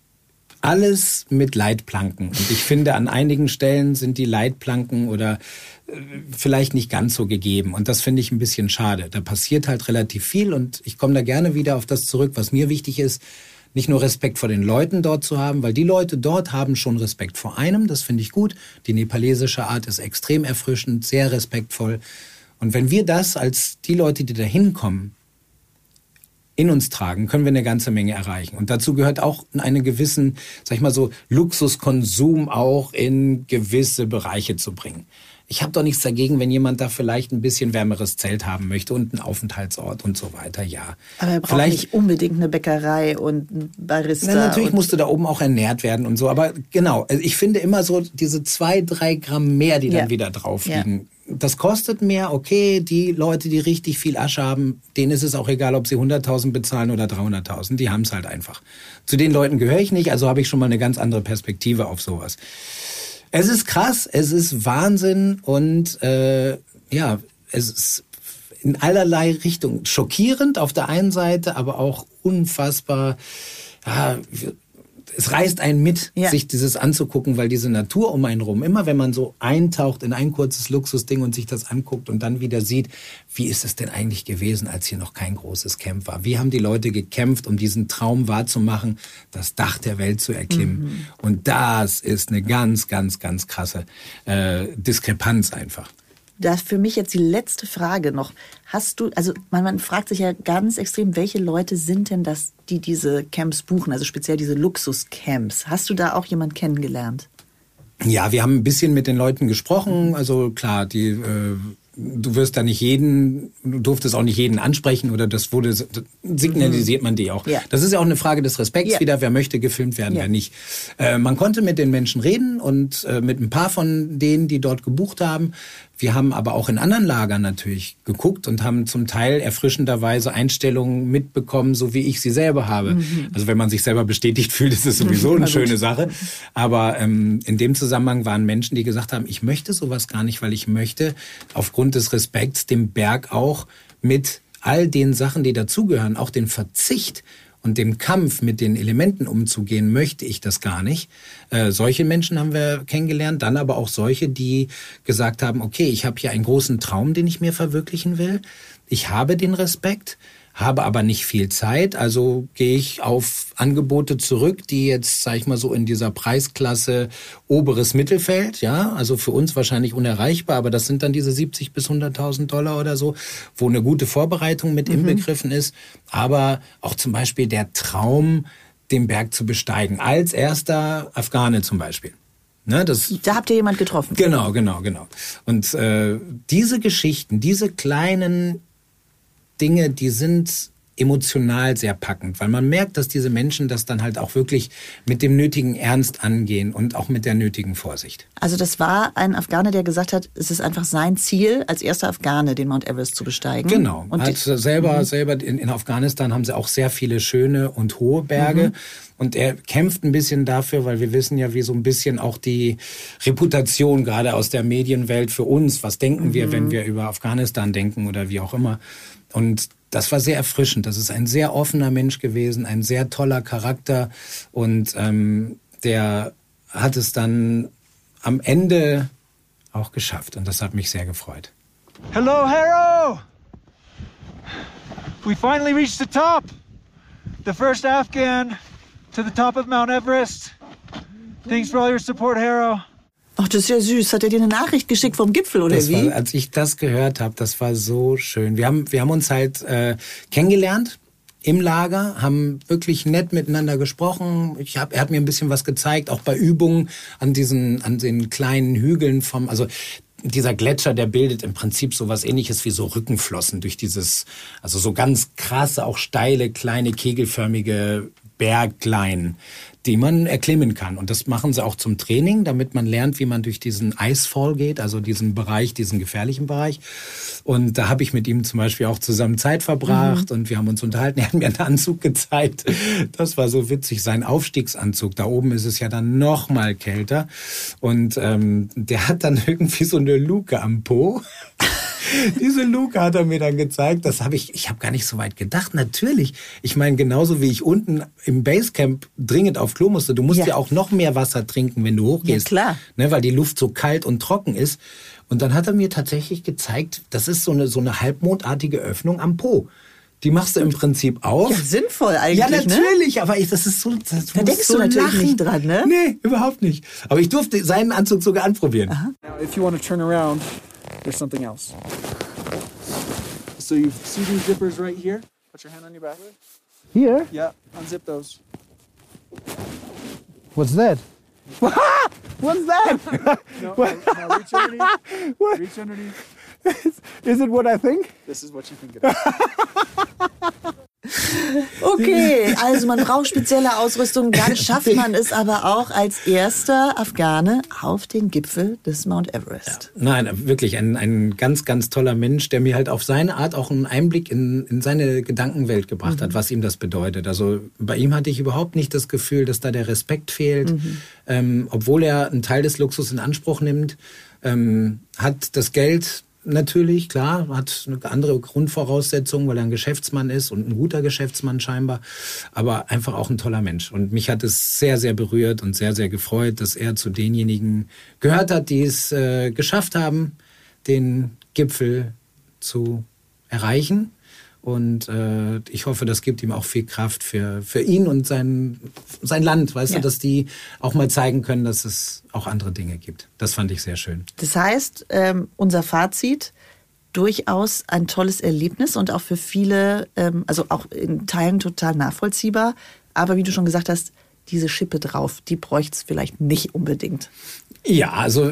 B: alles mit Leitplanken. Und ich finde, an einigen Stellen sind die Leitplanken oder äh, vielleicht nicht ganz so gegeben. Und das finde ich ein bisschen schade. Da passiert halt relativ viel und ich komme da gerne wieder auf das zurück, was mir wichtig ist. Nicht nur Respekt vor den Leuten dort zu haben, weil die Leute dort haben schon Respekt vor einem, das finde ich gut. Die nepalesische Art ist extrem erfrischend, sehr respektvoll. Und wenn wir das als die Leute, die da hinkommen, in uns tragen, können wir eine ganze Menge erreichen. Und dazu gehört auch einen gewissen, sag ich mal so, Luxuskonsum auch in gewisse Bereiche zu bringen. Ich habe doch nichts dagegen, wenn jemand da vielleicht ein bisschen wärmeres Zelt haben möchte und einen Aufenthaltsort und so weiter, ja.
A: Aber er braucht
B: vielleicht
A: nicht unbedingt eine Bäckerei und einen Barista.
B: na, natürlich
A: und
B: musste da oben auch ernährt werden und so. Aber genau, also ich finde immer so diese zwei, drei Gramm mehr, die
A: Ja.
B: dann wieder drauf
A: Ja.
B: liegen. Das kostet mehr, okay. Die Leute, die richtig viel Asche haben, denen ist es auch egal, ob sie 100.000 bezahlen oder 300.000. Die haben es halt einfach. Zu den Leuten gehöre ich nicht, also habe ich schon mal eine ganz andere Perspektive auf sowas. Es ist krass, es ist Wahnsinn und äh, ja, es ist in allerlei Richtungen schockierend auf der einen Seite, aber auch unfassbar. Ja, es reißt einen mit,
A: Ja.
B: sich dieses anzugucken, weil diese Natur um einen rum, immer wenn man so eintaucht in ein kurzes Luxusding und sich das anguckt und dann wieder sieht, wie ist es denn eigentlich gewesen, als hier noch kein großes Camp war? Wie haben die Leute gekämpft, um diesen Traum wahrzumachen, das Dach der Welt zu erklimmen?
A: Mhm.
B: Und das ist eine ganz, ganz, ganz krasse äh, Diskrepanz einfach.
A: Da für mich jetzt die letzte Frage noch. Hast du, also man, man fragt sich ja ganz extrem, welche Leute sind denn das, die diese Camps buchen, also speziell diese Luxuscamps? Hast du da auch jemand kennengelernt?
B: Ja, wir haben ein bisschen mit den Leuten gesprochen. Also klar, die äh, du wirst da nicht jeden, du durftest auch nicht jeden ansprechen oder das wurde, signalisiert man dir auch.
A: Ja.
B: Das ist ja auch eine Frage des Respekts
A: Ja.
B: wieder, wer möchte gefilmt werden,
A: Ja.
B: wer nicht. Äh, man konnte mit den Menschen reden und äh, mit ein paar von denen, die dort gebucht haben. Wir haben aber auch in anderen Lagern natürlich geguckt und haben zum Teil erfrischenderweise Einstellungen mitbekommen, so wie ich sie selber habe.
A: Mhm.
B: Also wenn man sich selber bestätigt fühlt, ist es sowieso eine schöne Sache. Aber ähm, in dem Zusammenhang waren Menschen, die gesagt haben, ich möchte sowas gar nicht, weil ich möchte aufgrund des Respekts dem Berg auch mit all den Sachen, die dazugehören, auch den Verzicht und dem Kampf mit den Elementen umzugehen, möchte ich das gar nicht. Äh, solche Menschen haben wir kennengelernt, dann aber auch solche, die gesagt haben, okay, ich habe hier einen großen Traum, den ich mir verwirklichen will. Ich habe den Respekt, habe aber nicht viel Zeit, also gehe ich auf Angebote zurück, die jetzt, sag ich mal so, in dieser Preisklasse oberes Mittelfeld, ja, also für uns wahrscheinlich unerreichbar, aber das sind dann diese 70 bis 100.000 Dollar oder so, wo eine gute Vorbereitung mit inbegriffen ist, aber auch zum Beispiel der Traum, den Berg zu besteigen, als erster Afghane zum Beispiel. Ne, das
A: Da habt ihr jemand getroffen.
B: Genau, genau, genau. Und äh, diese Geschichten, diese kleinen Dinge, die sind emotional sehr packend, weil man merkt, dass diese Menschen das dann halt auch wirklich mit dem nötigen Ernst angehen und auch mit der nötigen Vorsicht.
A: Also das war ein Afghane, der gesagt hat, es ist einfach sein Ziel, als erster Afghane den Mount Everest zu besteigen.
B: Genau.
A: Und die-
B: selber, selber in, in Afghanistan haben sie auch sehr viele schöne und hohe Berge.
A: Mhm.
B: Und er kämpft ein bisschen dafür, weil wir wissen ja, wie so ein bisschen auch die Reputation gerade aus der Medienwelt für uns, was denken wir,
A: Mhm.
B: wenn wir über Afghanistan denken oder wie auch immer. Und das war sehr erfrischend. Das ist ein sehr offener Mensch gewesen, ein sehr toller Charakter. Und ähm, der hat es dann am Ende auch geschafft. Und das hat mich sehr gefreut.
K: Hello, Harrow! We finally reached the top. The first Afghan to the top of Mount Everest. Thanks for all your support, Harrow.
A: Ach, das ist ja süß. Hat er dir eine Nachricht geschickt vom Gipfel oder
B: Das
A: wie?
B: war, als ich das gehört habe, das war so schön. Wir haben, wir haben uns halt äh, kennengelernt im Lager, haben wirklich nett miteinander gesprochen. Ich hab, er hat mir ein bisschen was gezeigt, auch bei Übungen an diesen, an den kleinen Hügeln vom, also dieser Gletscher, der bildet im Prinzip so was ähnliches wie so Rückenflossen durch dieses, also so ganz krasse, auch steile, kleine, kegelförmige Berglein, die man erklimmen kann. Und das machen sie auch zum Training, damit man lernt, wie man durch diesen Icefall geht, also diesen Bereich, diesen gefährlichen Bereich. Und da habe ich mit ihm zum Beispiel auch zusammen Zeit verbracht und wir haben uns unterhalten. Er hat mir einen Anzug gezeigt. Das war so witzig. Sein Aufstiegsanzug. Da oben ist es ja dann noch mal kälter. Und ähm, der hat dann irgendwie so eine Luke am Po. Diese Luke hat er mir dann gezeigt. Das habe ich, ich habe gar nicht so weit gedacht. Natürlich. Ich meine, genauso wie ich unten im Basecamp dringend auf Klo musste, du musst ja,
A: Ja.
B: auch noch mehr Wasser trinken, wenn du hochgehst.
A: Ja, klar.
B: Ne, weil die Luft so kalt und trocken ist. Und dann hat er mir tatsächlich gezeigt, das ist so eine, so eine halbmondartige Öffnung am Po. Die machst du im Prinzip auf.
A: Ja, sinnvoll eigentlich,
B: Ja,
A: ne?
B: natürlich, aber ich, das ist so. Das
A: Da denkst
B: so
A: du natürlich
B: lachen.
A: nicht dran, ne?
B: Nee, überhaupt nicht. Aber ich durfte seinen Anzug sogar anprobieren.
K: Now, if you want to turn around, there's something else. So you see these zippers right here? Put your hand on your back.
F: Here?
K: Yeah, unzip those.
F: What's that? What's that?
K: No, no, now reach underneath. Reach underneath.
F: Is it what I think?
K: This is what you think it is.
A: Okay, also man braucht spezielle Ausrüstung. Dann schafft man es aber auch als erster Afghane auf den Gipfel des Mount Everest.
B: Nein, wirklich ein, ein ganz, ganz toller Mensch, der mir halt auf seine Art auch einen Einblick in, in seine Gedankenwelt gebracht hat, was ihm das bedeutet. Also bei ihm hatte ich überhaupt nicht das Gefühl, dass da der Respekt fehlt. Ähm, obwohl er einen Teil des Luxus in Anspruch nimmt, ähm, hat das Geld natürlich, klar, hat eine andere Grundvoraussetzung, weil er ein Geschäftsmann ist und ein guter Geschäftsmann scheinbar, aber einfach auch ein toller Mensch. Und mich hat es sehr, sehr berührt und sehr, sehr gefreut, dass er zu denjenigen gehört hat, die es äh, geschafft haben, den Gipfel zu erreichen. Und äh, ich hoffe, das gibt ihm auch viel Kraft für, für ihn und sein, sein Land, weißt
A: Ja.
B: du, dass die auch mal zeigen können, dass es auch andere Dinge gibt. Das fand ich sehr schön.
A: Das heißt, ähm, unser Fazit, durchaus ein tolles Erlebnis und auch für viele, ähm, also auch in Teilen total nachvollziehbar. Aber wie du schon gesagt hast, diese Schippe drauf, die bräuchte es vielleicht nicht unbedingt.
B: Ja, also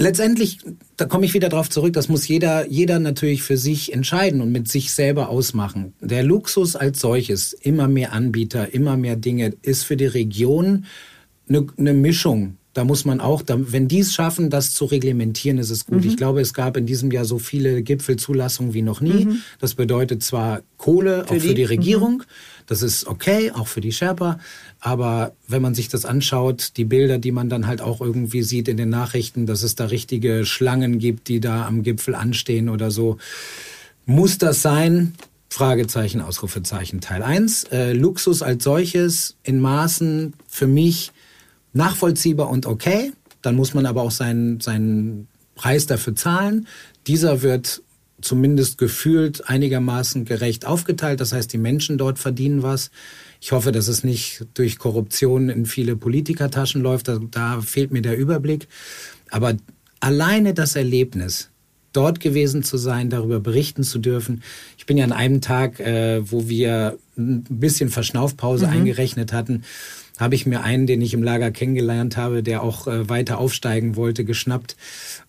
B: letztendlich, da komme ich wieder drauf zurück, das muss jeder, jeder natürlich für sich entscheiden und mit sich selber ausmachen. Der Luxus als solches, immer mehr Anbieter, immer mehr Dinge, ist für die Region eine, eine Mischung. Da muss man auch, wenn die es schaffen, das zu reglementieren, ist es gut.
A: Mhm.
B: Ich glaube, es gab in diesem Jahr so viele Gipfelzulassungen wie noch nie.
A: Mhm.
B: Das bedeutet zwar Kohle,
A: Für
B: auch für
A: die?
B: die Regierung.
A: Mhm.
B: Das ist okay, auch für die Sherpa. Aber wenn man sich das anschaut, die Bilder, die man dann halt auch irgendwie sieht in den Nachrichten, dass es da richtige Schlangen gibt, die da am Gipfel anstehen oder so. Muss das sein? Fragezeichen, Ausrufezeichen. Teil 1. Äh, Luxus als solches in Maßen für mich nachvollziehbar und okay. Dann muss man aber auch seinen, seinen Preis dafür zahlen. Dieser wird zumindest gefühlt einigermaßen gerecht aufgeteilt. Das heißt, die Menschen dort verdienen was. Ich hoffe, dass es nicht durch Korruption in viele Politikertaschen läuft. Da, da fehlt mir der Überblick. Aber alleine das Erlebnis, dort gewesen zu sein, darüber berichten zu dürfen. Ich bin ja an einem Tag, äh, wo wir ein bisschen Verschnaufpause
A: Mhm.
B: eingerechnet hatten, habe ich mir einen, den ich im Lager kennengelernt habe, der auch äh, weiter aufsteigen wollte, geschnappt.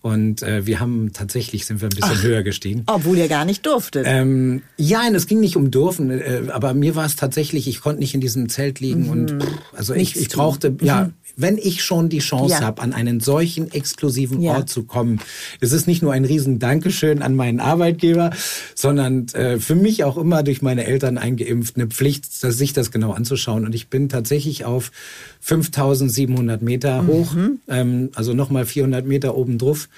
B: Und äh, wir haben tatsächlich sind wir ein bisschen
A: Ach.
B: höher gestiegen.
A: Obwohl ihr gar nicht durftet.
B: Ähm, ja, es ging nicht um dürfen, äh, aber mir war es tatsächlich, ich konnte nicht in diesem Zelt liegen und pff, also ich,
A: Nichts
B: ich
A: tun.
B: brauchte, ja,
A: Mhm.
B: wenn ich schon die Chance
A: Ja.
B: habe, an einen solchen exklusiven
A: Ja.
B: Ort zu kommen, es ist nicht nur ein riesen Dankeschön an meinen Arbeitgeber, sondern äh, für mich auch immer durch meine Eltern eingeimpft, eine Pflicht, dass sich das genau anzuschauen. Und ich bin tatsächlich auf 5700 Meter hoch, ähm, also nochmal 400 Meter oben drauf.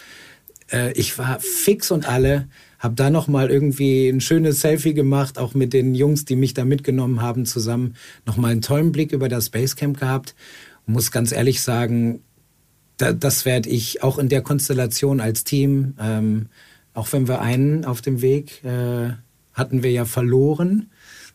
B: Äh, ich war fix und alle, habe da noch mal irgendwie ein schönes Selfie gemacht, auch mit den Jungs, die mich da mitgenommen haben, zusammen noch mal einen tollen Blick über das Basecamp gehabt. Muss ganz ehrlich sagen, da, das werde ich auch in der Konstellation als Team, ähm, auch wenn wir einen auf dem Weg äh, hatten wir ja verloren.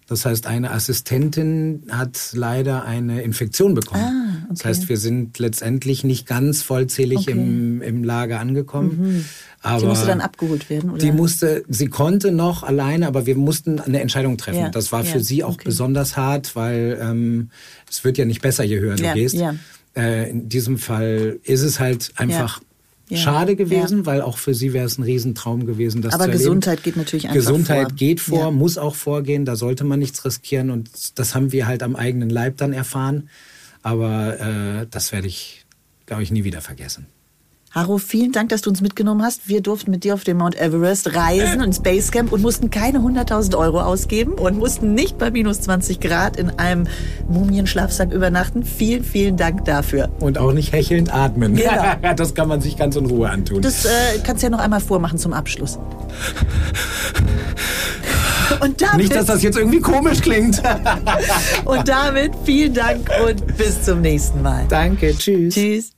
B: Das heißt, eine Assistentin hat leider eine Infektion bekommen.
A: Ah, okay.
B: Das heißt, wir sind letztendlich nicht ganz vollzählig
A: Okay.
B: im, im Lager angekommen.
A: Mhm.
B: Aber
A: Die musste dann abgeholt werden, oder?
B: Die musste, sie konnte noch alleine, aber wir mussten eine Entscheidung treffen.
A: Ja,
B: Das war
A: ja,
B: für sie auch
A: okay.
B: besonders hart, weil ähm, es wird ja nicht besser, je höher
A: Ja,
B: du gehst.
A: ja.
B: Äh, in diesem Fall ist es halt einfach
A: Ja.
B: schade gewesen,
A: Ja.
B: weil auch für sie wäre es ein Riesentraum gewesen, das
A: Aber
B: zu erleben.
A: Gesundheit geht natürlich einfach
B: Gesundheit
A: vor.
B: geht vor,
A: Ja.
B: muss auch vorgehen, da sollte man nichts riskieren und das haben wir halt am eigenen Leib dann erfahren. Aber äh, das werde ich, glaube ich, nie wieder vergessen.
A: Haro, vielen Dank, dass du uns mitgenommen hast. Wir durften mit dir auf den Mount Everest reisen ins Basecamp und mussten keine 100.000 Euro ausgeben und mussten nicht bei minus 20 Grad in einem Mumienschlafsack übernachten. Vielen, vielen Dank dafür.
B: Und auch nicht hechelnd atmen.
A: Genau.
B: das kann man sich ganz in Ruhe antun.
A: Das äh, kannst du ja noch einmal vormachen zum Abschluss. Und damit,
B: Nicht, dass das jetzt irgendwie komisch klingt.
A: und damit vielen Dank und bis zum nächsten Mal.
B: Danke, tschüss.
A: Tschüss.